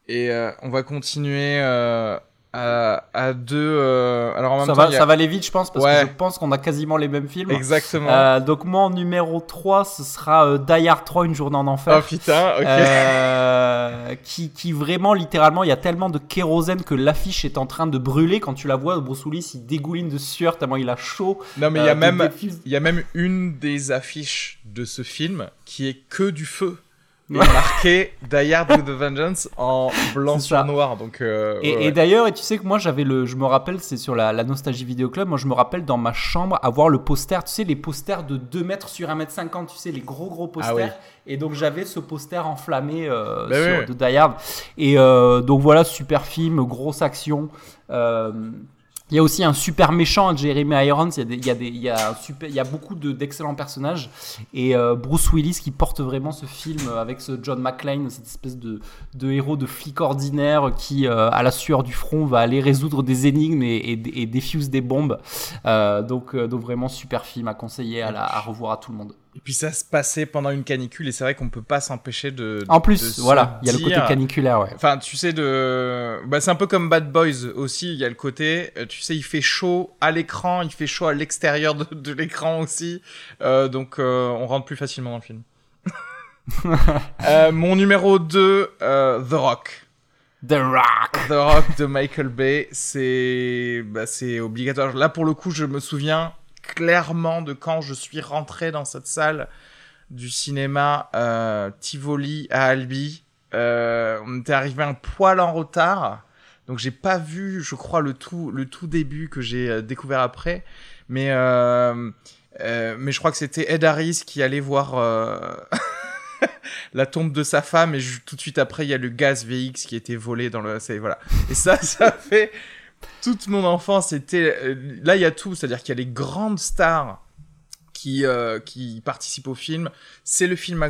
Et euh, on va continuer euh, à, à deux. euh, Alors en même Ça temps, va, a- ça va aller vite, je pense, parce Ouais. que je pense qu'on a quasiment les mêmes films. Exactement. Euh, donc moi en numéro 3 ce sera euh, Die Hard 3 une journée en enfer Oh putain, ok. Euh, qui, qui vraiment littéralement il y a tellement de kérosène que l'affiche est en train de brûler quand tu la vois Bruce Willis il dégouline de sueur tellement il a chaud non mais il y a de même, il y a même une des affiches de ce film qui est que du feu. Et marqué Die Hard with a Vengeance en blanc sur noir. Donc, euh, Et, ouais, et ouais. d'ailleurs, et tu sais que moi j'avais le, je me rappelle, c'est sur la, la Nostalgie Vidéo Club, moi je me rappelle dans ma chambre avoir le poster, tu sais, les posters de 2 mètres sur 1 mètre 50, tu sais, les gros gros posters. Ah oui. Et donc j'avais ce poster enflammé euh, sur, oui. de Die Hard. Et euh, donc voilà, super film, grosse action. Euh, il y a aussi un super méchant, Jeremy Irons. Il y a, il y a, beaucoup de- d'excellents personnages. Et euh, Bruce Willis qui porte vraiment ce film avec ce John McClane, cette espèce de, de héros de flic ordinaire qui, euh, à la sueur du front, va aller résoudre des énigmes et, et, défuse des bombes. Euh, donc, donc vraiment super film à conseiller, à revoir à tout le monde. Et puis ça se passait pendant une canicule et c'est vrai qu'on peut pas s'empêcher de. En plus, voilà, il y a le côté caniculaire, ouais. Enfin, tu sais, de. Bah, c'est un peu comme Bad Boys aussi. Il y a le côté, euh, tu sais, il fait chaud à l'écran, il fait chaud à l'extérieur de, de l'écran aussi. Euh, donc, euh, on rentre plus facilement dans le film. Euh, mon numéro 2, euh, The Rock. The Rock. The Rock de Michael Bay, c'est bah, c'est obligatoire. Là, pour le coup, je me souviens clairement de quand je suis rentré dans cette salle du cinéma euh, Tivoli à Albi. Euh, on était arrivé un poil en retard. Donc j'ai pas vu, je crois, le tout, le tout début que j'ai euh, découvert après. Mais, mais je crois que c'était Ed Harris qui allait voir la tombe de sa femme. Et tout de suite après, il y a le gaz VX qui était volé dans le... Voilà. Et ça, ça fait... Toute mon enfance, c'était... euh, Là, il y a tout. C'est-à-dire qu'il y a les grandes stars qui, euh, qui participent au film. C'est le film à-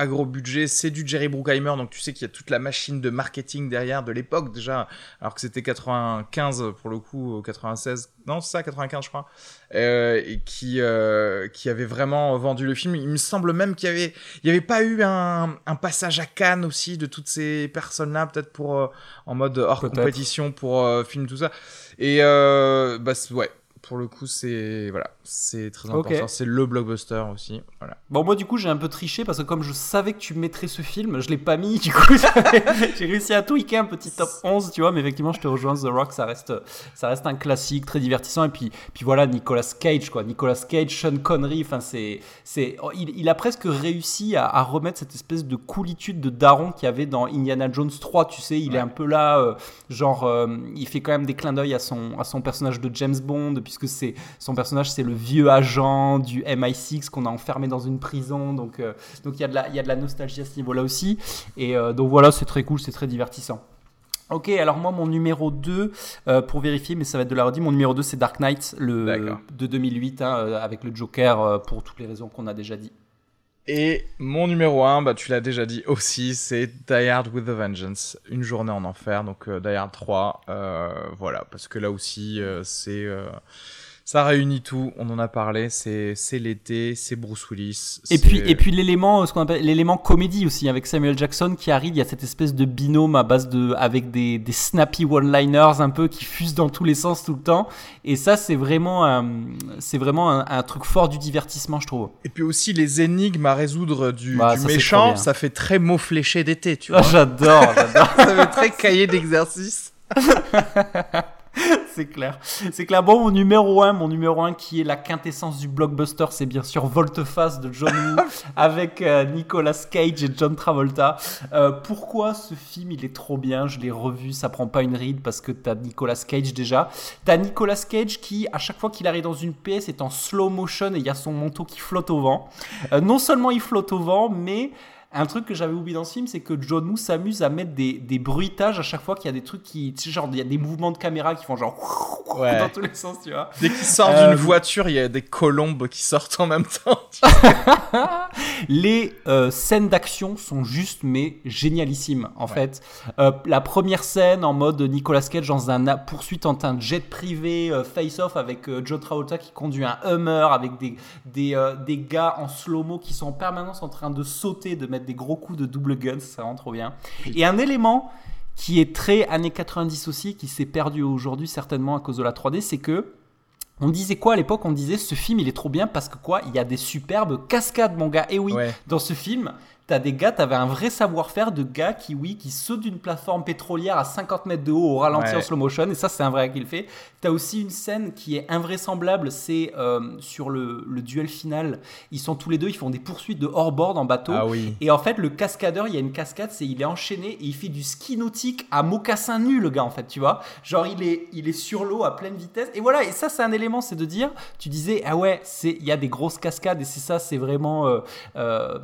à gros budget, c'est du Jerry Bruckheimer, donc tu sais qu'il y a toute la machine de marketing derrière de l'époque déjà, alors que c'était 95 pour le coup, ou 96, non c'est ça, 95 je crois, euh, et qui, euh, qui avait vraiment vendu le film. Il me semble même qu'il y avait, il y avait pas eu un, un passage à Cannes aussi de toutes ces personnes-là, peut-être pour euh, en mode hors compétition pour euh, film tout ça. Et euh, bah ouais. Pour le coup, c'est voilà, c'est très important. C'est le blockbuster aussi. Voilà. Bon, moi, du coup, j'ai un peu triché parce que comme je savais que tu mettrais ce film, je l'ai pas mis. Du coup, j'ai réussi à tweaker un petit top 11, tu vois. Mais effectivement, je te rejoins. The Rock, ça reste, ça reste un classique très divertissant. Et puis, puis voilà, Nicolas Cage, quoi. Nicolas Cage, Sean Connery. Enfin, c'est, c'est, oh, il, il a presque réussi à, à remettre cette espèce de coolitude de daron qu'il y avait dans Indiana Jones 3. Tu sais, il Ouais. est un peu là, euh, genre, euh, il fait quand même des clins d'œil à son, à son personnage de James Bond, puisque c'est son personnage, c'est le vieux agent du MI6 qu'on a enfermé dans une prison. Donc, euh, donc il y, a de la- il y a de la nostalgie à ce niveau-là aussi. Et euh, donc voilà, c'est très cool, c'est très divertissant. Ok, alors moi, mon numéro 2, euh, pour vérifier, mais ça va être de la redit, mon numéro 2, c'est Dark Knight le, de 2008, hein, avec le Joker, euh, pour toutes les raisons qu'on a déjà dit. Et mon numéro 1, bah, tu l'as déjà dit aussi, c'est Die Hard with a Vengeance. Une journée en enfer, donc euh, Die Hard 3. euh, voilà, parce que là aussi, euh, c'est. Euh, ça réunit tout, on en a parlé, c'est l'été, c'est Bruce Willis. Et puis, et puis l'élément, ce qu'on appelle l'élément comédie aussi, avec Samuel Jackson qui arrive, il y a cette espèce de binôme à base de, avec des, des snappy one-liners un peu qui fusent dans tous les sens tout le temps. Et ça, c'est vraiment, un, c'est vraiment un, un truc fort du divertissement, je trouve. Et puis aussi les énigmes à résoudre du, Bah, du ça, méchant, ça fait très mot fléché d'été, tu vois. j'adore, j'adore. ça fait très cahier d'exercice. c'est clair. C'est clair. Bon, mon numéro 1, mon numéro 1 qui est la quintessence du blockbuster, c'est bien sûr Volteface de John Woo avec euh, Nicolas Cage et John Travolta. Euh, pourquoi ce film il est trop bien? Je l'ai revu, ça prend pas une ride parce que t'as Nicolas Cage déjà. T'as Nicolas Cage qui, à chaque fois qu'il arrive dans une pièce, est en slow motion et il y a son manteau qui flotte au vent. Euh, non seulement il flotte au vent, mais un truc que j'avais oublié dans ce film, c'est que John Woo s'amuse à mettre des, des bruitages à chaque fois qu'il y a des trucs qui. Tu sais, genre, il y a des mouvements de caméra qui font genre. Ouais. dans tous les sens, tu vois. Dès qu'il sort Euh, d'une voiture, il y a des colombes qui sortent en même temps. Les euh, scènes d'action sont juste mais génialissimes en fait. Euh, la première scène en mode Nicolas Cage dans un poursuite en un jet privé euh, face-off avec Joe Travolta qui conduit un Hummer avec des des, des gars en slow-mo qui sont en permanence en train de sauter, de mettre des gros coups de double gun, ça rend trop bien. Et un élément qui est très années 90 aussi, qui s'est perdu aujourd'hui certainement à cause de la 3D, c'est que on disait quoi à l'époque? On disait ce film il est trop bien parce que quoi? Il y a des superbes cascades mon gars. Et oui, Ouais. dans ce film, t'as des gars, t'avais un vrai savoir-faire de gars qui oui, qui sautent d'une plateforme pétrolière à 50 mètres de haut au ralenti Ouais. en slow motion. Et ça c'est un vrai gars qui le fait. T'as aussi une scène qui est invraisemblable, c'est euh, sur le, le duel final. Ils sont tous les deux, ils font des poursuites de hors-bord en bateau. Ah oui. Et en fait, le cascadeur, il y a une cascade, c'est il est enchaîné et il fait du ski nautique à mocassin nu, le gars, en fait, tu vois. Genre, il est, il est sur l'eau à pleine vitesse. Et voilà, et ça, c'est un élément, c'est de dire, tu disais, ah ouais, il y a des grosses cascades et c'est ça, c'est vraiment euh, euh,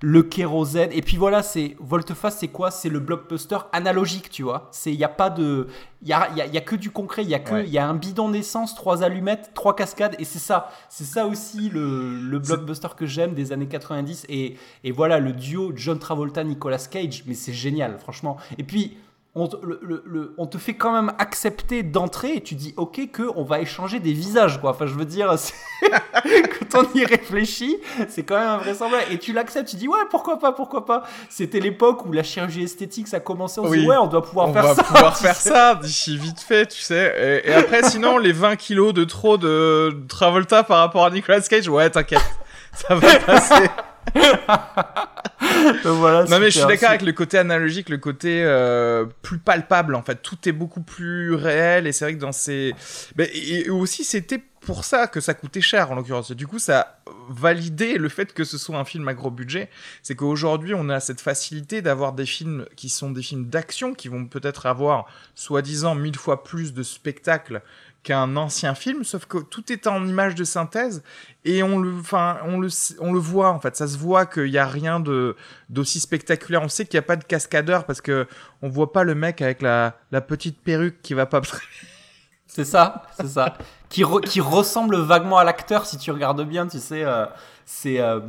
le kérosène. Et puis voilà, c'est Volteface, c'est quoi? C'est le blockbuster analogique, tu vois. C'est, il y a pas de, il y a, y a- il y a que du concret, il y a que, Ouais. y a un bidon d'essence, trois allumettes, trois cascades, et c'est ça, c'est ça aussi le, le blockbuster que j'aime des années 90. Et, et voilà, le duo John Travolta, Nicolas Cage, mais c'est génial, franchement. Et puis, on te, le- le- le- on te fait quand même accepter d'entrer et tu dis, ok, que on va échanger des visages, quoi. Enfin, je veux dire, quand on y réfléchit, c'est quand même invraisemblable. Et tu l'acceptes, tu dis, ouais, pourquoi pas, pourquoi pas. C'était l'époque où la chirurgie esthétique, ça commençait, on se Oui. dit, ouais, on doit pouvoir on faire va ça. pouvoir faire sais. ça d'ici vite fait, tu sais. Et, et après, sinon, les 20 kilos de trop de Travolta par rapport à Nicolas Cage, ouais, t'inquiète, ça va passer. Donc voilà, non mais je suis d'accord avec le côté analogique, le côté euh, plus palpable en fait. Tout est beaucoup plus réel et c'est vrai que dans ces... Et et aussi c'était pour ça que ça coûtait cher en l'occurrence. Du coup ça a validé le fait que ce soit un film à gros budget. C'est qu'aujourd'hui on a cette facilité d'avoir des films qui sont des films d'action qui vont peut-être avoir soi-disant mille fois plus de spectacles qu'un ancien film, sauf que tout est en image de synthèse et on le, enfin, on le, on le voit en fait, ça se voit qu'il n'y a rien de d'aussi spectaculaire. On sait qu'il n'y a pas de cascadeur parce que on voit pas le mec avec la, la petite perruque qui va pas. C'est ça, c'est ça. Qui, re- qui ressemble vaguement à l'acteur si tu regardes bien, tu sais. euh, c'est. euh,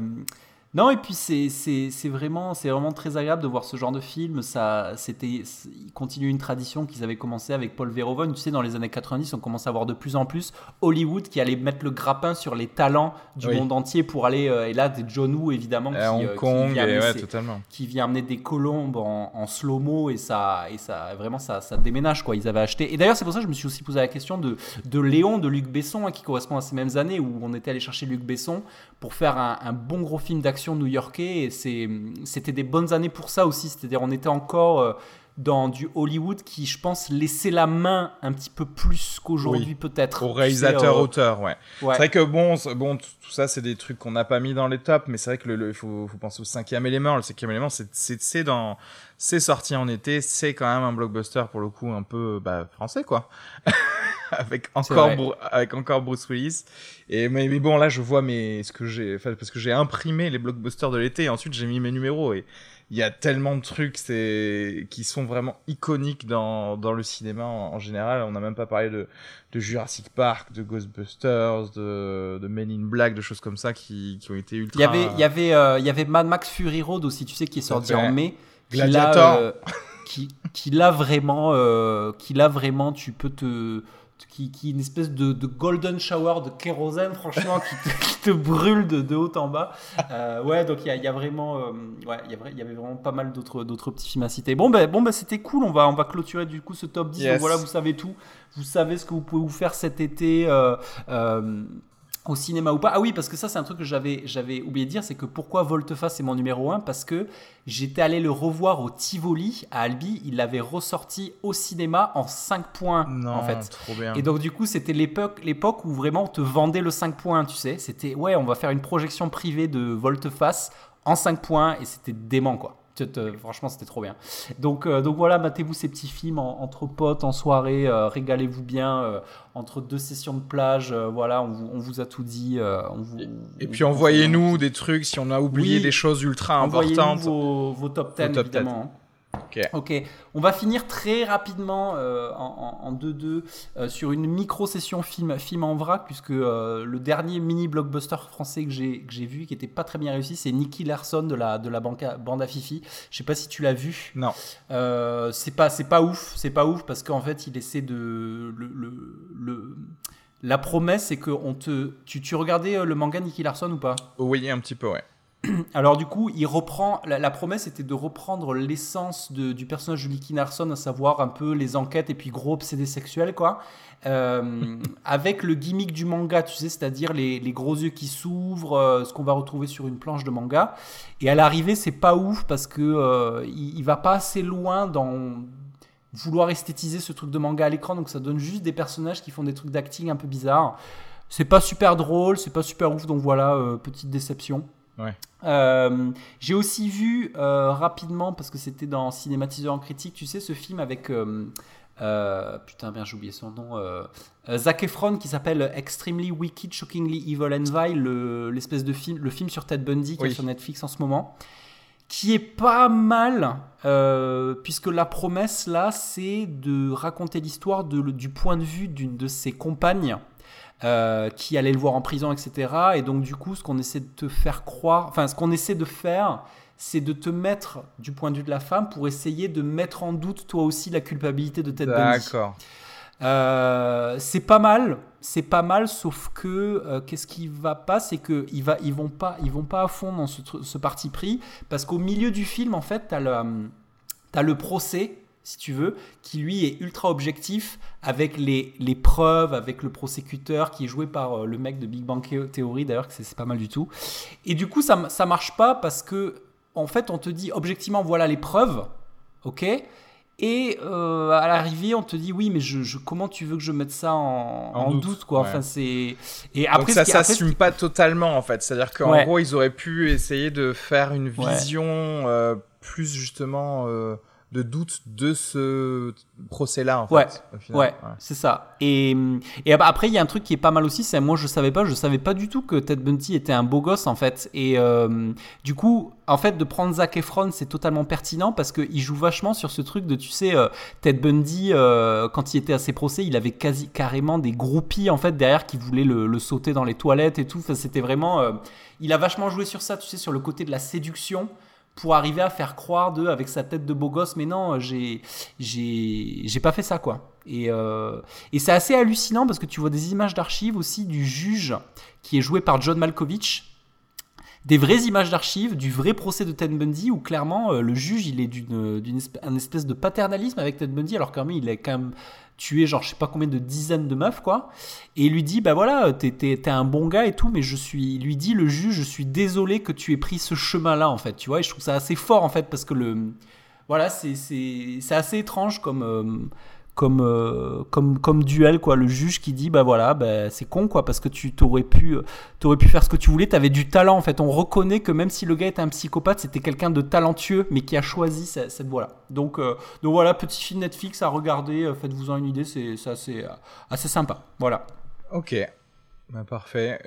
Non, et puis c'est vraiment, vraiment très agréable de voir ce genre de film. Ça, c'était, il continue une tradition qu'ils avaient commencé avec Paul Verhoeven. Tu sais, dans les années 90, on commence à voir de plus en plus Hollywood qui allait mettre le grappin sur les talents du Oui. monde entier pour aller. euh, et là, des John Woo, évidemment, qui, à euh, Hong qui Kong, vient et amener ouais, ses- totalement. qui vient amener des colombes en, en slow-mo et ça, et ça vraiment ça, ça déménage quoi. Ils avaient acheté. Et d'ailleurs c'est pour ça que je me suis aussi posé la question de, de Léon, de Luc Besson, hein, qui correspond à ces mêmes années où on était allé chercher Luc Besson pour faire un, un bon gros film d'action new-yorkais. Et c'était des bonnes années pour ça aussi. C'est-à-dire on était encore euh, dans du Hollywood qui, je pense, laissait la main un petit peu plus qu'aujourd'hui Oui. peut-être. Au réalisateur euh, auteur, ouais. ouais. C'est vrai que bon, bon, tout ça, c'est des trucs qu'on n'a pas mis dans les tops, mais c'est vrai que le, le- il faut, faut penser au cinquième élément. Le cinquième élément, c'est, dans, c'est sorti en été, c'est quand même un blockbuster pour le coup un peu, bah, français quoi. avec encore. Bru- avec encore Bruce Willis. Et mais, mais bon, là, je vois mes, ce que j'ai, parce que j'ai imprimé les blockbusters de l'été, et ensuite j'ai mis mes numéros et il y a tellement de trucs, c'est, qui sont vraiment iconiques dans, dans le cinéma en, en général. On n'a même pas parlé de, de Jurassic Park, de Ghostbusters, de, de Men in Black, de choses comme ça qui, qui ont été ultra. Il y avait, il y avait, euh, il y avait Mad Max Fury Road aussi, tu sais, qui est sorti en mai. qui l'a, euh, qui, qui l'a vraiment, euh, qui l'a vraiment, tu peux te, qui, qui est une espèce de, de golden shower de kérosène, franchement, qui te, qui te brûle de, de haut en bas. Euh, ouais, donc il y a, il y a vraiment, euh, ouais, il y, avait vraiment pas mal d'autres, d'autres petits films à citer. Bon, ben, bon, ben, c'était cool. On va, on va clôturer du coup ce top 10. Yes. Donc voilà, vous savez tout. Vous savez ce que vous pouvez vous faire cet été. euh, au cinéma ou pas. Ah oui, parce que ça, c'est un truc que j'avais, j'avais oublié de dire, c'est que pourquoi Volteface est mon numéro 1 Parce que j'étais allé le revoir au Tivoli à Albi, il l'avait ressorti au cinéma en 5 points, Non, en fait. trop bien. Et donc du coup, c'était l'époque, l'époque où vraiment on te vendait le 5 points, tu sais. C'était, ouais, on va faire une projection privée de Volteface en 5 points, et c'était dément, quoi. Franchement, c'était trop bien. Donc, euh, donc voilà, matez-vous ces petits films entre potes, en soirée, euh, régalez-vous bien, euh, entre deux sessions de plage, voilà, on vous, on vous, a tout dit. On vous, et, puis envoyez-nous des trucs si on a oublié des choses ultra importantes. Vos, vos top 10, évidemment. Hein. Ok, on va finir très rapidement euh, en 2-2 euh, sur une micro-session film, film en vrac, puisque euh, le dernier mini blockbuster français que j'ai vu, qui était pas très bien réussi, c'est Nicky Larson de la, de la bande à Fifi. Je sais pas si tu l'as vu. Non. c'est pas, pas ouf, c'est pas ouf, parce qu'en fait, il essaie de. Le, le, la promesse, c'est que on te. Tu, tu regardais le manga Nicky Larson ou pas? Oui, un petit peu, ouais. Alors du coup, il reprend. La, promesse était de reprendre l'essence du personnage de Nicky Narson, à savoir un peu les enquêtes et puis gros obsédé sexuel, quoi. Euh, avec le gimmick du manga, tu sais, c'est-à-dire les, gros yeux qui s'ouvrent, euh, ce qu'on va retrouver sur une planche de manga. Et à l'arrivée, c'est pas ouf parce que euh, il, va pas assez loin dans vouloir esthétiser ce truc de manga à l'écran, donc ça donne juste des personnages qui font des trucs d'acting un peu bizarres. C'est pas super drôle, c'est pas super ouf, donc voilà, petite déception. Euh, j'ai aussi vu euh, rapidement, parce que c'était dans Cinématiseur en critique, tu sais, ce film avec. Euh, putain, merde, j'ai oublié son nom. Zac Efron qui s'appelle Extremely Wicked, Shockingly Evil and Vile, l'espèce de film, le film sur Ted Bundy qui est sur Netflix en ce moment. Qui est pas mal, puisque la promesse là, c'est de raconter l'histoire du point de vue d'une de ses compagnes euh, qui allait le voir en prison, etc. Et donc, du coup, ce qu'on essaie de te faire croire, enfin, ce qu'on essaie de faire, c'est de te mettre du point de vue de la femme pour essayer de mettre en doute toi aussi la culpabilité de Ted Bundy. D'accord. Euh, c'est pas mal, c'est pas mal, sauf que euh, qu'est-ce qui va pas, c'est que ils, va, ils vont pas, ils vont pas à fond dans ce, ce parti pris, parce qu'au milieu du film, en fait, t'as le, as le procès si tu veux, qui lui est ultra objectif avec les, les preuves, avec le prosécuteur qui est joué par euh, le mec de Big Bang Theory, d'ailleurs, que c'est pas mal du tout. Et du coup, ça, ça marche pas parce que, en fait, on te dit objectivement, voilà les preuves, ok? Et euh, à l'arrivée, on te dit oui, mais je, comment tu veux que je mette ça en, doute, quoi? Enfin, c'est et après Donc ça s'assume pas totalement en fait. C'est-à-dire qu'en gros, ils auraient pu essayer de faire une vision euh, plus justement de doute de ce procès-là. En ouais, ouais, c'est ça. Et, et après, il y a un truc qui est pas mal aussi, c'est moi je savais pas, je savais pas du tout que Ted Bundy était un beau gosse en fait. Et euh, du coup, en fait, de prendre Zac Efron, c'est totalement pertinent parce qu'il joue vachement sur ce truc de, tu sais, euh, Ted Bundy, euh, quand il était à ses procès, il avait quasi carrément des groupies en fait derrière qui voulaient le, sauter dans les toilettes et tout. Enfin, c'était vraiment, il a vachement joué sur ça, tu sais, sur le côté de la séduction pour arriver à faire croire de avec sa tête de beau gosse mais non j'ai j'ai pas fait ça quoi. Et, euh, et c'est assez hallucinant parce que tu vois des images d'archives aussi du juge qui est joué par John Malkovich. Des vraies images d'archives du vrai procès de Ted Bundy où clairement euh, le juge il est d'une espèce de paternalisme avec Ted Bundy alors quand même il est quand même tué genre je sais pas combien de dizaines de meufs quoi. Et il lui dit bah voilà t'es un bon gars et tout mais je suis lui dit le juge je suis désolé que tu aies pris ce chemin là en fait tu vois et je trouve ça assez fort en fait parce que le voilà c'est c'est assez étrange comme euh, comme, euh, comme, comme duel, quoi. Le juge qui dit, bah voilà, bah, c'est con, quoi, parce que tu t'aurais pu, aurais pu faire ce que tu voulais, tu avais du talent, en fait. On reconnaît que même si le gars était un psychopathe, c'était quelqu'un de talentueux, mais qui a choisi cette, voie-là. Donc, euh, donc voilà, petit film Netflix à regarder, euh, faites-vous-en une idée, c'est assez, assez sympa. Voilà. Ok. Bah, parfait.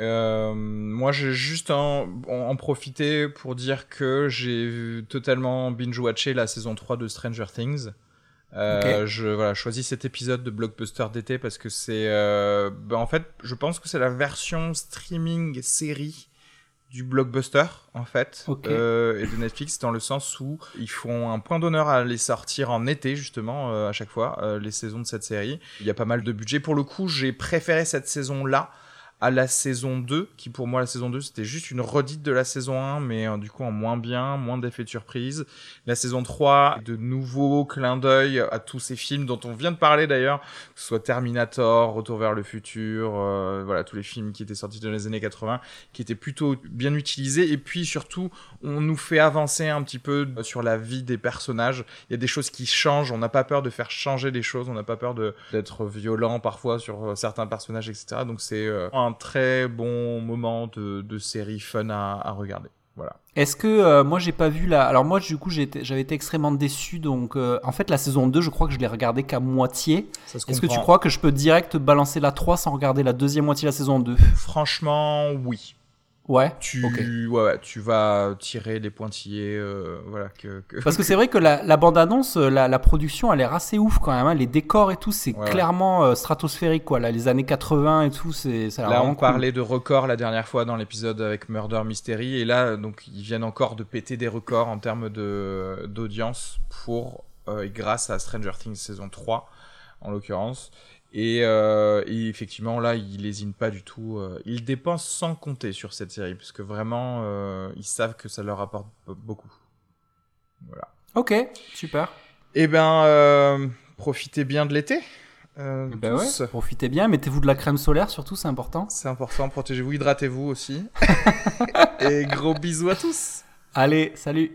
moi, j'ai juste en, en, profité pour dire que j'ai totalement binge-watché la saison 3 de Stranger Things. Euh, je voilà, choisis cet épisode de blockbuster d'été parce que c'est, euh, ben, en fait, je pense que c'est la version streaming série du blockbuster en fait euh, et de Netflix dans le sens où ils font un point d'honneur à les sortir en été justement à chaque fois les saisons de cette série. Il y a pas mal de budget. Pour le coup, j'ai préféré cette saison là la saison 2, qui pour moi la saison 2 c'était juste une redite de la saison 1, mais euh, du coup en moins bien, moins d'effets de surprise. La saison 3, de nouveaux clins d'œil à tous ces films dont on vient de parler d'ailleurs, que ce soit Terminator, Retour vers le futur, euh, voilà tous les films qui étaient sortis dans les années 80, qui étaient plutôt bien utilisés, et puis surtout on nous fait avancer un petit peu sur la vie des personnages. Il y a des choses qui changent, on n'a pas peur de faire changer des choses, on n'a pas peur d'être violent parfois sur euh, certains personnages, etc. Donc c'est un très bon moment de, série fun à, regarder. Voilà. Est-ce que euh, moi j'ai pas vu la. Alors moi du coup j'ai été- j'avais été extrêmement déçu donc euh, en fait la saison 2 je crois que je l'ai regardé qu'à moitié. Est-ce que tu crois que je peux direct balancer la 3 sans regarder la deuxième moitié de la saison 2 Franchement, oui. Ouais. Tu, ouais, ouais, tu vas tirer les pointillés, euh, voilà, que, que- Parce que c'est vrai que la, la bande-annonce, euh, la, la production, elle a l'air assez ouf quand même. hein. Les décors et tout, c'est Ouais, clairement euh, stratosphérique quoi. Là, les années 80 et tout, c'est ça a l'air Là, on cool. parlait de records la dernière fois dans l'épisode avec Murder Mystery, et là, donc, ils viennent encore de péter des records en termes de d'audience pour euh, grâce à Stranger Things saison 3, en l'occurrence. Et, euh, et effectivement, là, ils lésinent pas du tout. euh, ils dépensent sans compter sur cette série, parce que vraiment, euh, ils savent que ça leur apporte beaucoup. Voilà. Ok, super. Eh ben, profitez bien de l'été. euh, Ben ouais, tous. profitez bien, mettez-vous de la crème solaire surtout, c'est important. C'est important, protégez-vous, hydratez-vous aussi. et gros bisous à tous. Allez, salut